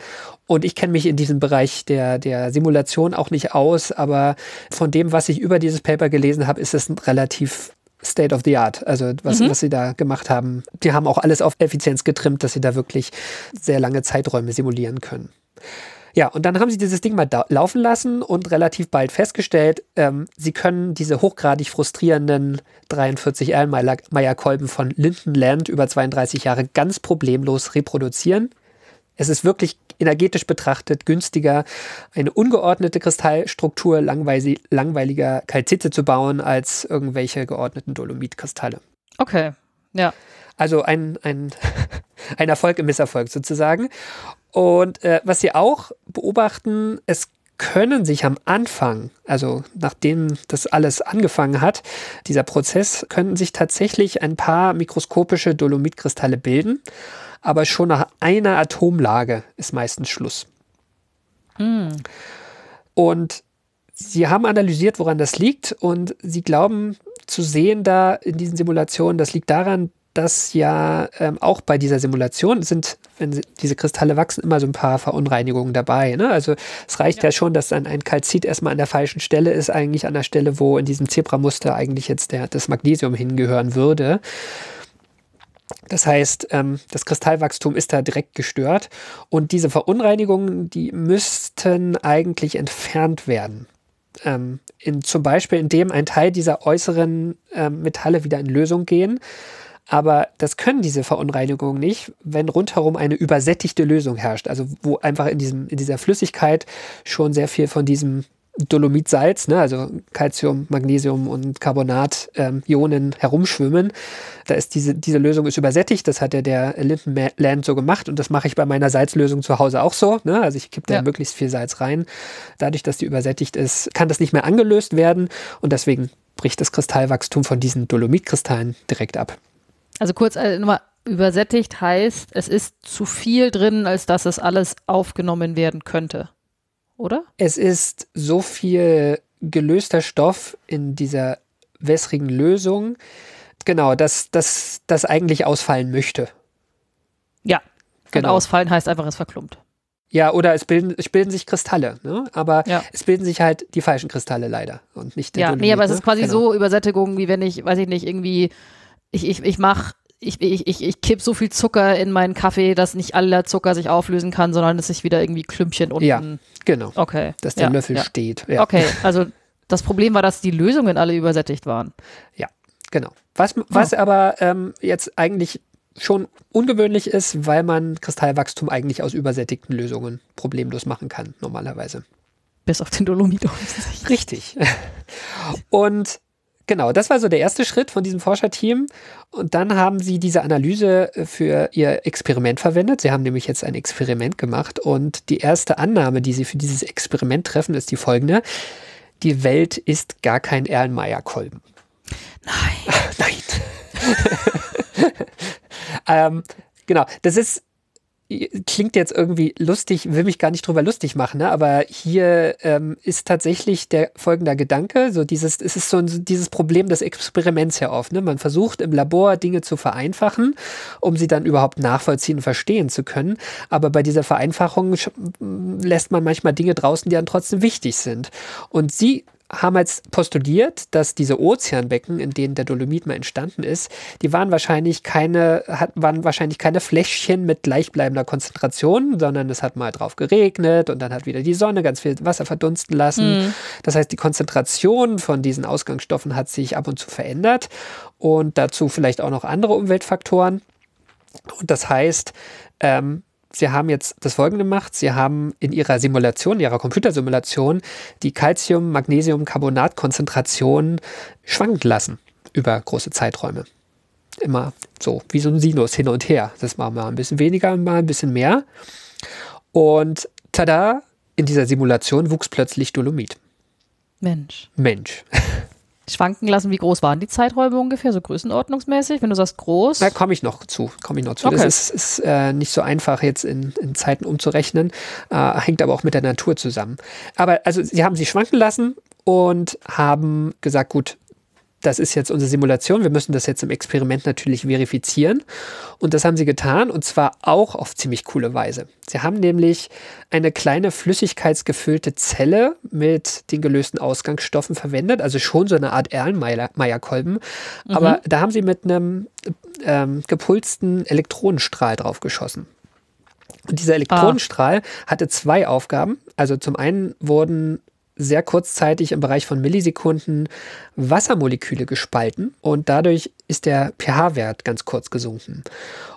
Und ich kenne mich in diesem Bereich der, der Simulation auch nicht aus, aber von dem, was ich über dieses Paper gelesen habe, ist es relativ State of the Art. Also was, mhm. was sie da gemacht haben. Die haben auch alles auf Effizienz getrimmt, dass sie da wirklich sehr lange Zeiträume simulieren können. Ja, und dann haben sie dieses Ding mal laufen lassen und relativ bald festgestellt, ähm, sie können diese hochgradig frustrierenden 43 Erlenmeyer-Kolben von Linden Land über 32 Jahre ganz problemlos reproduzieren. Es ist wirklich energetisch betrachtet günstiger, eine ungeordnete Kristallstruktur langweiliger Kalzite zu bauen, als irgendwelche geordneten Dolomitkristalle. Okay, ja. Also ein, ein, ein Erfolg im Misserfolg sozusagen. Und äh, was Sie auch beobachten, es können sich am Anfang, also nachdem das alles angefangen hat, dieser Prozess, können sich tatsächlich ein paar mikroskopische Dolomitkristalle bilden, aber schon nach einer Atomlage ist meistens Schluss. Mm. Und sie haben analysiert, woran das liegt und sie glauben zu sehen da in diesen Simulationen, das liegt daran, dass ja ähm, auch bei dieser Simulation sind, wenn diese Kristalle wachsen, immer so ein paar Verunreinigungen dabei. Ne? Also es reicht ja. ja. schon, dass dann ein Kalzit erstmal an der falschen Stelle ist, eigentlich an der Stelle, wo in diesem Zebramuster eigentlich jetzt der, das Magnesium hingehören würde. Das heißt, ähm, das Kristallwachstum ist da direkt gestört und diese Verunreinigungen, die müssten eigentlich entfernt werden. Ähm, in, zum Beispiel, indem ein Teil dieser äußeren ähm, Metalle wieder in Lösung gehen aber das können diese Verunreinigungen nicht, wenn rundherum eine übersättigte Lösung herrscht. Also wo einfach in, diesem, in dieser Flüssigkeit schon sehr viel von diesem Dolomitsalz, ne, also Calcium, Magnesium und Carbonat, ähm, Ionen herumschwimmen. Da ist diese, diese Lösung ist übersättigt. Das hat ja der Linden Land so gemacht und das mache ich bei meiner Salzlösung zu Hause auch so. Ne? Also ich kippe da ja. möglichst viel Salz rein. Dadurch, dass die übersättigt ist, kann das nicht mehr angelöst werden und deswegen bricht das Kristallwachstum von diesen Dolomitkristallen direkt ab. Also kurz äh, nochmal, übersättigt heißt, es ist zu viel drin, als dass es alles aufgenommen werden könnte. Oder? Es ist so viel gelöster Stoff in dieser wässrigen Lösung, genau, dass das eigentlich ausfallen möchte. Ja, genau. Und ausfallen heißt einfach, es verklumpt. Ja, oder es bilden, es bilden sich Kristalle, ne? aber ja. es bilden sich halt die falschen Kristalle leider und nicht der Ja, Dolomit, nee, aber es ist ne? quasi genau. so Übersättigung, wie wenn ich, weiß ich nicht, irgendwie ich, ich, ich mache ich, ich, ich, ich kipp so viel Zucker in meinen Kaffee, dass nicht aller Zucker sich auflösen kann, sondern dass sich wieder irgendwie Klümpchen unten. Ja, genau. Okay. Dass der ja, Löffel ja. steht. Ja. Okay, also das Problem war, dass die Lösungen alle übersättigt waren. Ja, genau. Was, was oh. aber ähm, jetzt eigentlich schon ungewöhnlich ist, weil man Kristallwachstum eigentlich aus übersättigten Lösungen problemlos machen kann, normalerweise. Bis auf den Dolomit. Richtig. Und Genau, das war so der erste Schritt von diesem Forscherteam. Und dann haben sie diese Analyse äh, für ihr Experiment verwendet. Sie haben nämlich jetzt ein Experiment gemacht. Und die erste Annahme, die sie für dieses Experiment treffen, ist die folgende. Die Welt ist gar kein Erlenmeyer-Kolben. Nein. Nein. ähm, genau, das ist klingt jetzt irgendwie lustig, will mich gar nicht drüber lustig machen, ne? aber hier ähm, ist tatsächlich der folgende Gedanke, so dieses, es ist so ein, dieses Problem des Experiments ja oft. Ne? Man versucht im Labor Dinge zu vereinfachen, um sie dann überhaupt nachvollziehen und verstehen zu können. Aber bei dieser Vereinfachung lässt man manchmal Dinge draußen, die dann trotzdem wichtig sind. Und sie haben jetzt postuliert, dass diese Ozeanbecken, in denen der Dolomit mal entstanden ist, die waren wahrscheinlich keine, hat, waren wahrscheinlich keine Fläschchen mit gleichbleibender Konzentration, sondern es hat mal drauf geregnet und dann hat wieder die Sonne ganz viel Wasser verdunsten lassen. Mhm. Das heißt, die Konzentration von diesen Ausgangsstoffen hat sich ab und zu verändert und dazu vielleicht auch noch andere Umweltfaktoren. Und das heißt, ähm, Sie haben jetzt das Folgende gemacht. Sie haben in Ihrer Simulation, Ihrer Computersimulation, die Calcium-Magnesium-Carbonat-Konzentration schwanken lassen über große Zeiträume. Immer so, wie so ein Sinus hin und her. Das war mal ein bisschen weniger, mal ein bisschen mehr. Und tada, in dieser Simulation wuchs plötzlich Dolomit. Mensch. Mensch. schwanken lassen, wie groß waren die Zeiträume ungefähr, so größenordnungsmäßig? Wenn du sagst groß. Da komme ich noch zu, komme ich noch zu. Okay. Das ist, ist äh, nicht so einfach jetzt in, in Zeiten umzurechnen, äh, hängt aber auch mit der Natur zusammen. Aber also sie haben sie schwanken lassen und haben gesagt, gut, das ist jetzt unsere Simulation, wir müssen das jetzt im Experiment natürlich verifizieren. Und das haben sie getan und zwar auch auf ziemlich coole Weise. Sie haben nämlich eine kleine flüssigkeitsgefüllte Zelle mit den gelösten Ausgangsstoffen verwendet, also schon so eine Art Erlenmeyer-Kolben. Mhm. Aber da haben sie mit einem ähm, gepulsten Elektronenstrahl drauf geschossen. Und dieser Elektronenstrahl ah. hatte zwei Aufgaben. Also zum einen wurden sehr kurzzeitig im Bereich von Millisekunden Wassermoleküle gespalten und dadurch ist der pH-Wert ganz kurz gesunken.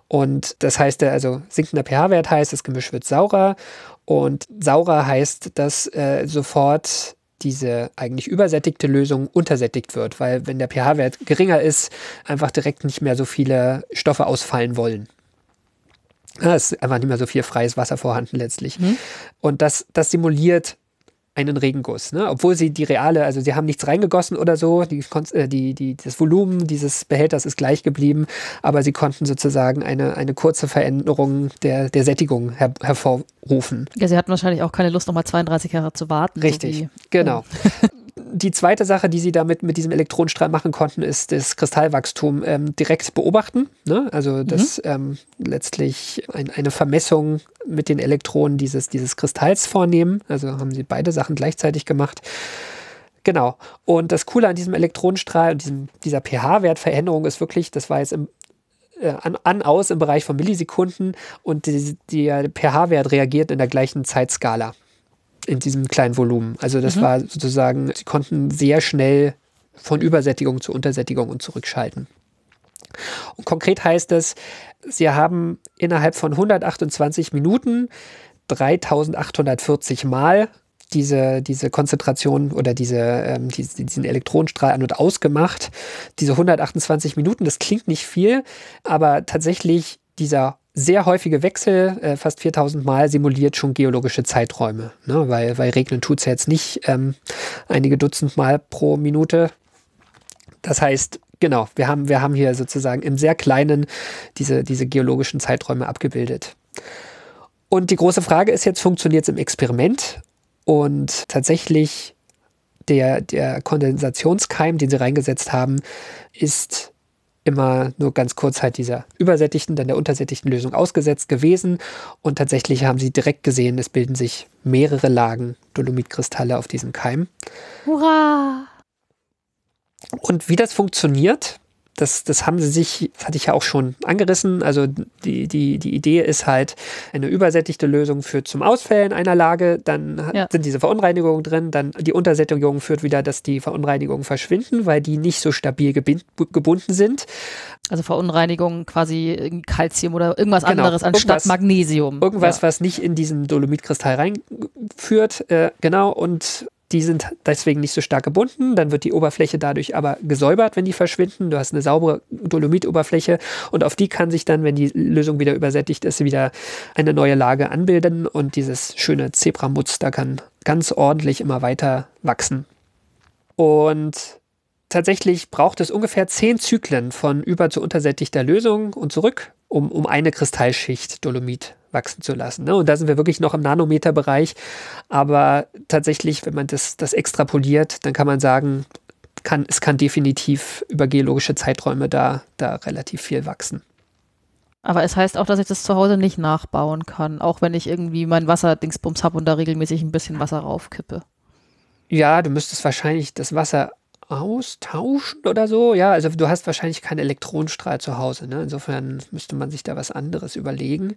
Und das heißt, also sinkender pH-Wert heißt, das Gemisch wird saurer und saurer heißt, dass äh, sofort diese eigentlich übersättigte Lösung untersättigt wird, weil wenn der pH-Wert geringer ist, einfach direkt nicht mehr so viele Stoffe ausfallen wollen. Es ist einfach nicht mehr so viel freies Wasser vorhanden letztlich. Mhm. Und das, das simuliert einen Regenguss. Ne? Obwohl sie die reale, also sie haben nichts reingegossen oder so, die, äh, die, die, das Volumen dieses Behälters ist gleich geblieben, aber sie konnten sozusagen eine, eine kurze Veränderung der, der Sättigung her, hervorrufen. Ja, sie hatten wahrscheinlich auch keine Lust, nochmal 32 Jahre zu warten. Richtig, so genau. Die zweite Sache, die sie damit mit diesem Elektronenstrahl machen konnten, ist das Kristallwachstum ähm, direkt beobachten. Ne? Also das mhm. ähm, letztlich ein, eine Vermessung mit den Elektronen dieses, dieses Kristalls vornehmen. Also haben sie beide Sachen gleichzeitig gemacht. Genau. Und das Coole an diesem Elektronenstrahl und diesem, dieser pH-Wertveränderung ist wirklich, das war jetzt im, äh, an, an, aus im Bereich von Millisekunden und die, der pH-Wert reagiert in der gleichen Zeitskala in diesem kleinen Volumen. Also das mhm. war sozusagen, sie konnten sehr schnell von Übersättigung zu Untersättigung und zurückschalten. Und konkret heißt es, sie haben innerhalb von 128 Minuten 3840 Mal diese, diese Konzentration oder diese, ähm, diese, diesen Elektronenstrahl an und ausgemacht. Diese 128 Minuten, das klingt nicht viel, aber tatsächlich dieser sehr häufige Wechsel, äh, fast 4000 Mal, simuliert schon geologische Zeiträume. Ne? Weil, weil regnen tut es ja jetzt nicht ähm, einige Dutzend Mal pro Minute. Das heißt, genau, wir haben, wir haben hier sozusagen im sehr kleinen diese, diese geologischen Zeiträume abgebildet. Und die große Frage ist jetzt, funktioniert es im Experiment? Und tatsächlich der, der Kondensationskeim, den sie reingesetzt haben, ist immer nur ganz kurz halt dieser übersättigten, dann der untersättigten Lösung ausgesetzt gewesen. Und tatsächlich haben sie direkt gesehen, es bilden sich mehrere Lagen Dolomitkristalle auf diesem Keim. Hurra! Und wie das funktioniert, das, das haben sie sich, das hatte ich ja auch schon angerissen. Also die, die, die Idee ist halt, eine übersättigte Lösung führt zum Ausfällen einer Lage, dann ja. sind diese Verunreinigungen drin, dann die Untersättigung führt wieder, dass die Verunreinigungen verschwinden, weil die nicht so stabil gebunden sind. Also Verunreinigungen quasi Calcium oder irgendwas genau, anderes anstatt irgendwas, Magnesium. Irgendwas, ja. was nicht in diesen Dolomitkristall reinführt, äh, genau, und die sind deswegen nicht so stark gebunden. Dann wird die Oberfläche dadurch aber gesäubert, wenn die verschwinden. Du hast eine saubere Dolomitoberfläche und auf die kann sich dann, wenn die Lösung wieder übersättigt ist, wieder eine neue Lage anbilden und dieses schöne Zebramuster kann ganz ordentlich immer weiter wachsen. Und tatsächlich braucht es ungefähr zehn Zyklen von über zu untersättigter Lösung und zurück, um, um eine Kristallschicht Dolomit wachsen zu lassen. Ne? Und da sind wir wirklich noch im Nanometerbereich. Aber tatsächlich, wenn man das, das extrapoliert, dann kann man sagen, kann, es kann definitiv über geologische Zeiträume da, da relativ viel wachsen. Aber es heißt auch, dass ich das zu Hause nicht nachbauen kann, auch wenn ich irgendwie mein Wasserdingsbums habe und da regelmäßig ein bisschen Wasser raufkippe. Ja, du müsstest wahrscheinlich das Wasser austauschen oder so. Ja, also du hast wahrscheinlich keinen Elektronenstrahl zu Hause. Ne? Insofern müsste man sich da was anderes überlegen.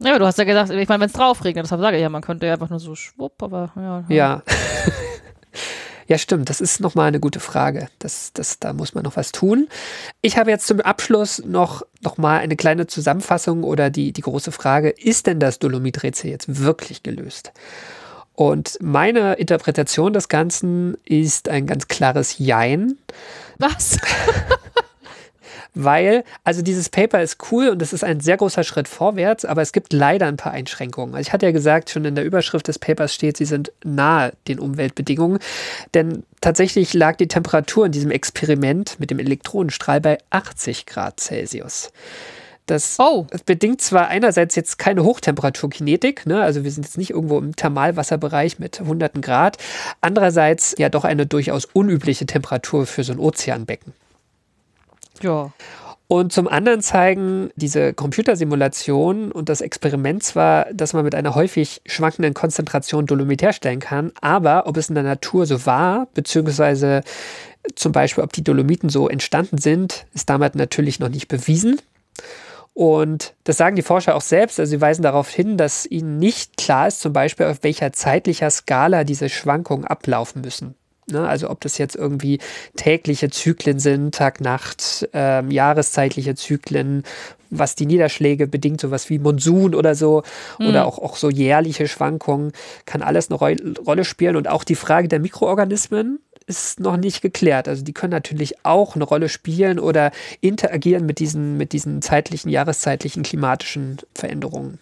Ja, du hast ja gesagt, ich meine, wenn es drauf regnet, deshalb sage ich ja, man könnte ja einfach nur so schwupp, aber ja. Ja. Ja, stimmt, das ist nochmal eine gute Frage. Das, das, da muss man noch was tun. Ich habe jetzt zum Abschluss noch, noch mal eine kleine Zusammenfassung oder die, die große Frage, ist denn das Dolomit-Rätsel jetzt wirklich gelöst? Und meine Interpretation des Ganzen ist ein ganz klares Jein. Was? Weil, also dieses Paper ist cool und es ist ein sehr großer Schritt vorwärts, aber es gibt leider ein paar Einschränkungen. Also ich hatte ja gesagt, schon in der Überschrift des Papers steht, sie sind nahe den Umweltbedingungen. Denn tatsächlich lag die Temperatur in diesem Experiment mit dem Elektronenstrahl bei 80 Grad Celsius. Das, oh. das, bedingt zwar einerseits jetzt keine Hochtemperaturkinetik, ne? also wir sind jetzt nicht irgendwo im Thermalwasserbereich mit hunderten Grad, andererseits ja doch eine durchaus unübliche Temperatur für so ein Ozeanbecken. Ja. Und zum anderen zeigen diese Computersimulationen und das Experiment zwar, dass man mit einer häufig schwankenden Konzentration Dolomit herstellen kann, aber ob es in der Natur so war, beziehungsweise zum Beispiel ob die Dolomiten so entstanden sind, ist damit natürlich noch nicht bewiesen. Und das sagen die Forscher auch selbst. Also sie weisen darauf hin, dass ihnen nicht klar ist, zum Beispiel auf welcher zeitlicher Skala diese Schwankungen ablaufen müssen. Ne? Also ob das jetzt irgendwie tägliche Zyklen sind, Tag-Nacht, ähm, jahreszeitliche Zyklen, was die Niederschläge bedingt, sowas wie Monsun oder so, mhm. oder auch, auch so jährliche Schwankungen, kann alles eine Rolle spielen. Und auch die Frage der Mikroorganismen, ist noch nicht geklärt. Also die können natürlich auch eine Rolle spielen oder interagieren mit diesen, mit diesen zeitlichen, jahreszeitlichen klimatischen Veränderungen,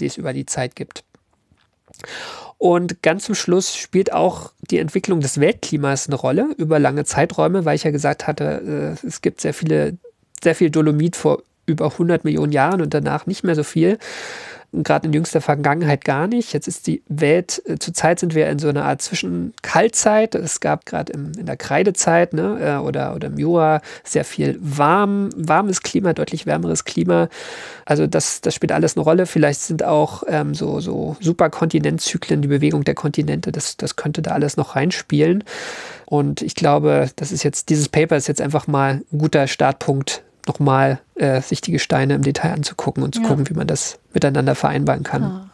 die es über die Zeit gibt. Und ganz zum Schluss spielt auch die Entwicklung des Weltklimas eine Rolle über lange Zeiträume, weil ich ja gesagt hatte, äh, es gibt sehr viele, sehr viel Dolomit vor über 100 Millionen Jahren und danach nicht mehr so viel gerade in jüngster Vergangenheit gar nicht. Jetzt ist die Welt, äh, zurzeit sind wir in so einer Art Zwischenkaltzeit. Es gab gerade in der Kreidezeit ne, äh, oder, oder im Jura sehr viel warm, warmes Klima, deutlich wärmeres Klima. Also das, das spielt alles eine Rolle. Vielleicht sind auch ähm, so, so Superkontinentzyklen, die Bewegung der Kontinente, das, das könnte da alles noch reinspielen. Und ich glaube, das ist jetzt, dieses Paper ist jetzt einfach mal ein guter Startpunkt nochmal äh, sich die Gesteine im Detail anzugucken und zu ja. gucken, wie man das miteinander vereinbaren kann. Ha.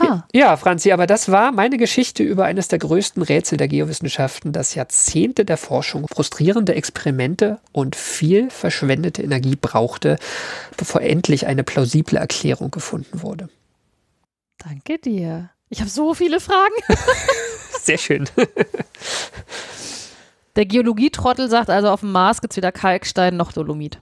Ha. Ja, Franzi, aber das war meine Geschichte über eines der größten Rätsel der Geowissenschaften, das Jahrzehnte der Forschung, frustrierende Experimente und viel verschwendete Energie brauchte, bevor endlich eine plausible Erklärung gefunden wurde. Danke dir. Ich habe so viele Fragen. Sehr schön. Der Geologietrottel sagt also, auf dem Mars gibt es weder Kalkstein noch Dolomit.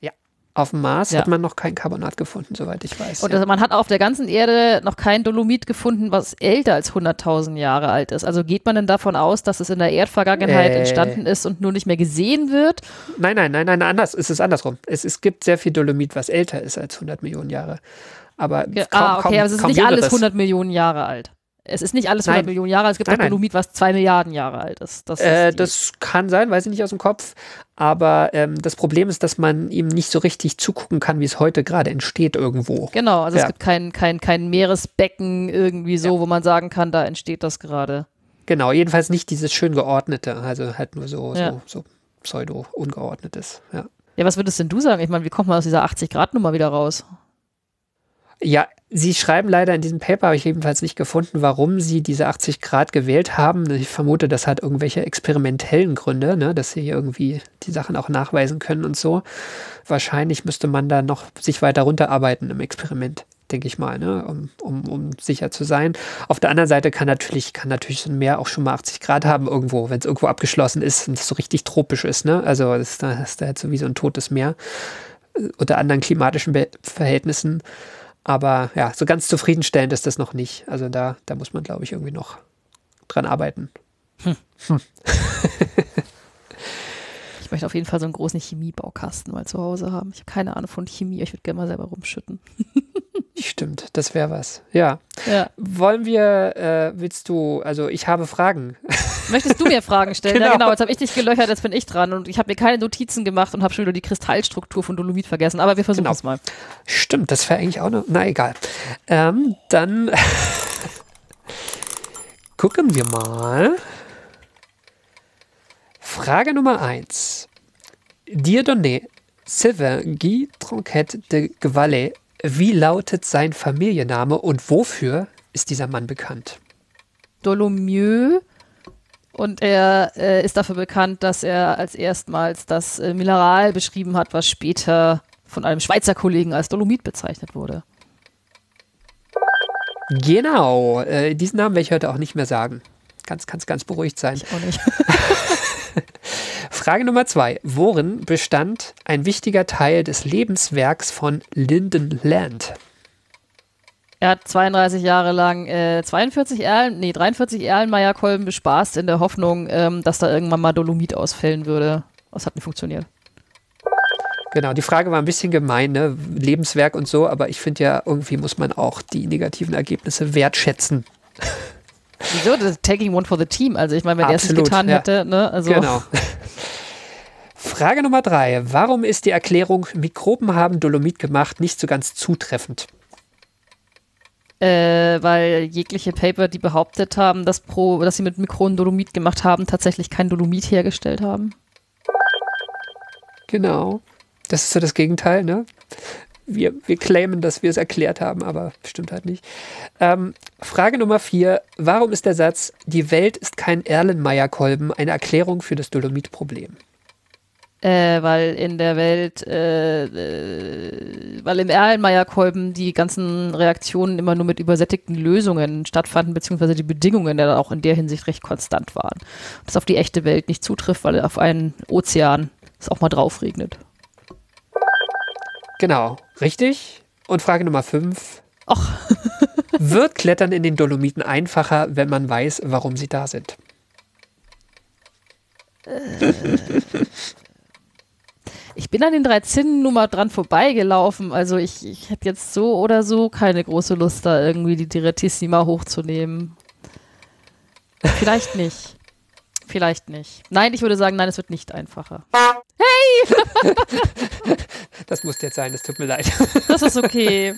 Ja, auf dem Mars ja. hat man noch kein Carbonat gefunden, soweit ich weiß. Und ja. man hat auf der ganzen Erde noch kein Dolomit gefunden, was älter als 100.000 Jahre alt ist. Also geht man denn davon aus, dass es in der Erdvergangenheit äh. entstanden ist und nur nicht mehr gesehen wird? Nein, nein, nein, nein, anders. Es ist andersrum. Es, es gibt sehr viel Dolomit, was älter ist als 100 Millionen Jahre. Aber ja, kaum, ah, okay, kaum, aber es ist nicht alles 100 Millionen Jahre alt. Es ist nicht alles 100 nein. Millionen Jahre, es gibt nein, auch Dolomit, was 2 Milliarden Jahre alt ist. Das, äh, ist das kann sein, weiß ich nicht aus dem Kopf. Aber ähm, das Problem ist, dass man ihm nicht so richtig zugucken kann, wie es heute gerade entsteht irgendwo. Genau, also ja. es gibt kein, kein, kein Meeresbecken irgendwie so, ja. wo man sagen kann, da entsteht das gerade. Genau, jedenfalls nicht dieses schön geordnete, also halt nur so, ja. so, so pseudo-ungeordnetes. Ja. ja, was würdest denn du sagen? Ich meine, wie kommt man aus dieser 80-Grad-Nummer wieder raus? Ja, Sie schreiben leider in diesem Paper, habe ich jedenfalls nicht gefunden, warum Sie diese 80 Grad gewählt haben. Ich vermute, das hat irgendwelche experimentellen Gründe, ne, dass Sie irgendwie die Sachen auch nachweisen können und so. Wahrscheinlich müsste man da noch sich weiter runterarbeiten im Experiment, denke ich mal, ne, um, um, um sicher zu sein. Auf der anderen Seite kann natürlich, kann natürlich so ein Meer auch schon mal 80 Grad haben irgendwo, wenn es irgendwo abgeschlossen ist und es so richtig tropisch ist. Ne? Also ist da, ist da halt so wie so ein totes Meer äh, unter anderen klimatischen Be Verhältnissen. Aber ja, so ganz zufriedenstellend ist das noch nicht. Also da, da muss man, glaube ich, irgendwie noch dran arbeiten. Hm. Hm. Ich möchte auf jeden Fall so einen großen Chemiebaukasten mal zu Hause haben. Ich habe keine Ahnung von Chemie, ich würde gerne mal selber rumschütten. Stimmt, das wäre was. Ja. Ja. Wollen wir, äh, willst du, also ich habe Fragen. Möchtest du mir Fragen stellen? Genau. Ja, genau. Jetzt habe ich dich gelöchert, jetzt bin ich dran und ich habe mir keine Notizen gemacht und habe schon wieder die Kristallstruktur von Dolomit vergessen. Aber wir versuchen Genau. es mal. Stimmt, das wäre eigentlich auch eine. Na egal. Ähm, dann gucken wir mal. Frage Nummer 1. Dieudonné Sylvain Guy Tronquet de Gvalet. Wie lautet sein Familienname und wofür ist dieser Mann bekannt? Dolomieu und er äh, ist dafür bekannt, dass er als erstmals das äh, Mineral beschrieben hat, was später von einem Schweizer Kollegen als Dolomit bezeichnet wurde. Genau, äh, diesen Namen werde ich heute auch nicht mehr sagen. Ganz, ganz, ganz beruhigt sein. Ich auch nicht. Frage Nummer zwei. Worin bestand ein wichtiger Teil des Lebenswerks von Lyndon Land? Er hat 32 Jahre lang äh, 42 Erlen, nee, 43 Erlenmeyer-Kolben bespaßt in der Hoffnung, ähm, dass da irgendwann mal Dolomit ausfällen würde. Das hat nicht funktioniert. Genau, die Frage war ein bisschen gemein, ne? Lebenswerk und so, aber ich finde ja, irgendwie muss man auch die negativen Ergebnisse wertschätzen. Wieso? Das taking one for the team. Also ich meine, wenn er es getan ja. hätte, ne? Also Genau. Frage Nummer drei. Warum ist die Erklärung, Mikroben haben Dolomit gemacht, nicht so ganz zutreffend? Äh, weil jegliche Paper, die behauptet haben, dass, pro, dass sie mit Mikronen Dolomit gemacht haben, tatsächlich kein Dolomit hergestellt haben. Genau. Das ist so das Gegenteil, ne? Wir, wir claimen, dass wir es erklärt haben, aber stimmt halt nicht. Ähm, Frage Nummer vier. Warum ist der Satz, die Welt ist kein Erlenmeyer-Kolben, eine Erklärung für das Dolomit-Problem? Äh, weil in der Welt, äh, äh, weil im Erlenmeyer-Kolben die ganzen Reaktionen immer nur mit übersättigten Lösungen stattfanden, beziehungsweise die Bedingungen ja auch in der Hinsicht recht konstant waren. Das auf die echte Welt nicht zutrifft, weil auf einen Ozean es auch mal drauf regnet. Genau, richtig. Und Frage Nummer fünf. Ach, Wird Klettern in den Dolomiten einfacher, wenn man weiß, warum sie da sind? Ich bin an den drei Zinnen nur mal dran vorbeigelaufen. Also ich, ich hätte jetzt so oder so keine große Lust, da irgendwie die Direttissima hochzunehmen. Vielleicht nicht. Vielleicht nicht. Nein, ich würde sagen, nein, es wird nicht einfacher. Das muss jetzt sein, es tut mir leid. Das ist okay.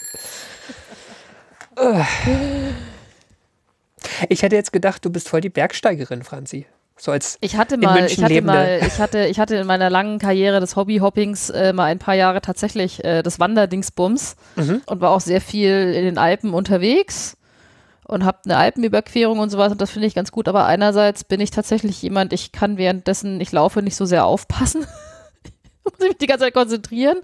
Ich hätte jetzt gedacht, du bist voll die Bergsteigerin, Franzi. So als Ich hatte In mal, ich hatte lebende. mal, ich hatte, ich hatte in meiner langen Karriere des Hobbyhoppings äh, mal ein paar Jahre tatsächlich äh, das Wanderdingsbums Mhm. und war auch sehr viel in den Alpen unterwegs und habe eine Alpenüberquerung und sowas und das finde ich ganz gut. Aber einerseits bin ich tatsächlich jemand, ich kann währenddessen ich laufe nicht so sehr aufpassen, muss ich mich die ganze Zeit konzentrieren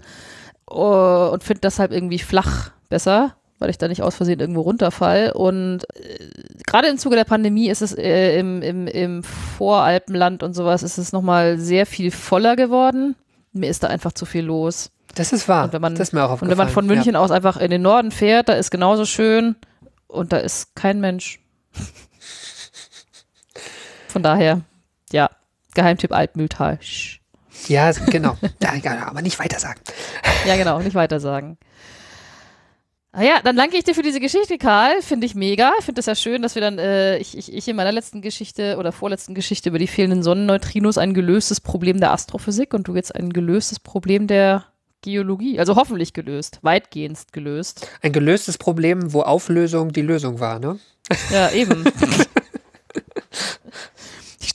uh, und finde deshalb irgendwie flach besser weil ich da nicht aus Versehen irgendwo runterfall. Und äh, gerade im Zuge der Pandemie ist es äh, im, im, im Voralpenland und sowas ist es nochmal sehr viel voller geworden. Mir ist da einfach zu viel los. Das ist wahr. Und wenn man- das ist mir auch Und wenn man von München aus einfach in den Norden fährt, da ist genauso schön und da ist kein Mensch. Von daher, ja, Geheimtipp Altmühltal. Ja, ja genau. Ja, aber nicht weiter sagen. Ja, genau, nicht weiter sagen. Ah ja, dann danke ich dir für diese Geschichte, Karl. Finde ich mega. Ich finde es ja schön, dass wir dann, äh, ich, ich, ich in meiner letzten Geschichte oder vorletzten Geschichte über die fehlenden Sonnenneutrinos ein gelöstes Problem der Astrophysik und du jetzt ein gelöstes Problem der Geologie. Also hoffentlich gelöst, weitgehend gelöst. Ein gelöstes Problem, wo Auflösung die Lösung war, ne? Ja, eben.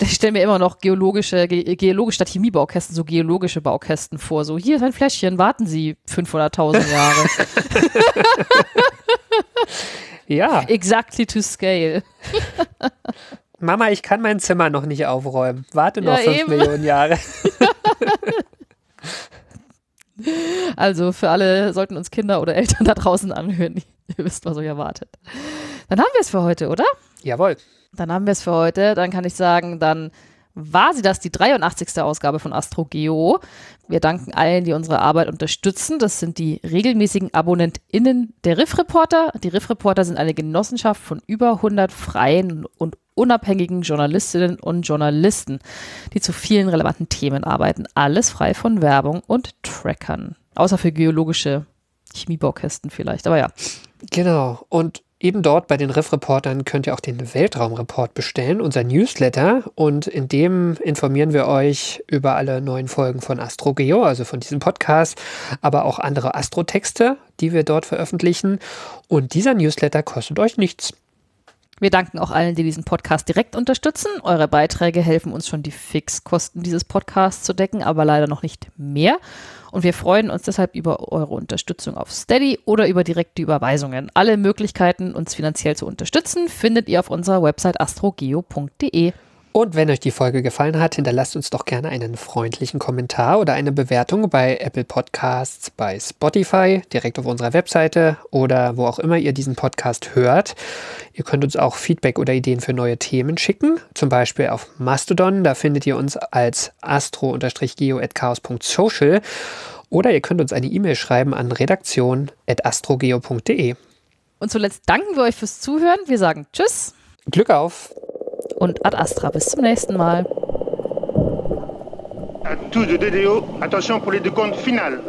Ich stelle stell mir immer noch geologische, ge geologisch statt Chemiebaukästen, so geologische Baukästen vor. So, hier ist ein Fläschchen, warten Sie 500.000 Jahre. Ja. exactly to scale. Mama, ich kann mein Zimmer noch nicht aufräumen. Warte noch Ja, fünf eben. Millionen Jahre. Also für alle sollten uns Kinder oder Eltern da draußen anhören. Ihr wisst, was euch erwartet. Dann haben wir es für heute, oder? Jawohl. Dann haben wir es für heute. Dann kann ich sagen, dann war sie das, die 83. Ausgabe von AstroGeo. Wir danken allen, die unsere Arbeit unterstützen. Das sind die regelmäßigen AbonnentInnen der Riff Reporter. Die Riff Reporter sind eine Genossenschaft von über 100 freien und unabhängigen Journalistinnen und Journalisten, die zu vielen relevanten Themen arbeiten. Alles frei von Werbung und Trackern. Außer für geologische Chemiebaukästen vielleicht, aber ja. Genau. Und Eben dort bei den Riff-Reportern könnt ihr auch den Weltraumreport bestellen, unser Newsletter. Und in dem informieren wir euch über alle neuen Folgen von AstroGeo, also von diesem Podcast, aber auch andere Astrotexte, die wir dort veröffentlichen. Und dieser Newsletter kostet euch nichts. Wir danken auch allen, die diesen Podcast direkt unterstützen. Eure Beiträge helfen uns schon, die Fixkosten dieses Podcasts zu decken, aber leider noch nicht mehr. Und wir freuen uns deshalb über eure Unterstützung auf Steady oder über direkte Überweisungen. Alle Möglichkeiten, uns finanziell zu unterstützen, findet ihr auf unserer Website astrogeo.de. Und wenn euch die Folge gefallen hat, hinterlasst uns doch gerne einen freundlichen Kommentar oder eine Bewertung bei Apple Podcasts, bei Spotify, direkt auf unserer Webseite oder wo auch immer ihr diesen Podcast hört. Ihr könnt uns auch Feedback oder Ideen für neue Themen schicken, zum Beispiel auf Mastodon. Da findet ihr uns als astro-geo.chaos.social oder ihr könnt uns eine E-Mail schreiben an redaktion.astrogeo.de. Und zuletzt danken wir euch fürs Zuhören. Wir sagen Tschüss. Glück auf! Und Ad Astra. Bis zum nächsten Mal. À tous de DDO, attention pour les deux comptes finales.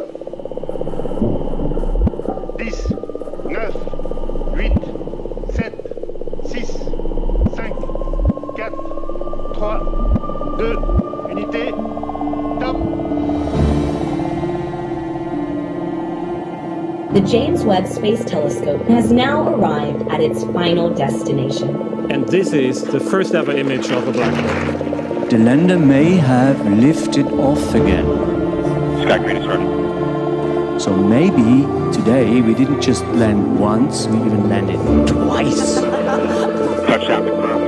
10, 9, 8, 7, 6, 5, 4, 3, 2, unité, top. The James Webb Space Telescope has now arrived at its final destination. And this is the first ever image of a black hole. The lander may have lifted off again. Sky crane is started. So maybe today we didn't just land once, we even landed twice. Touchdown confirmed.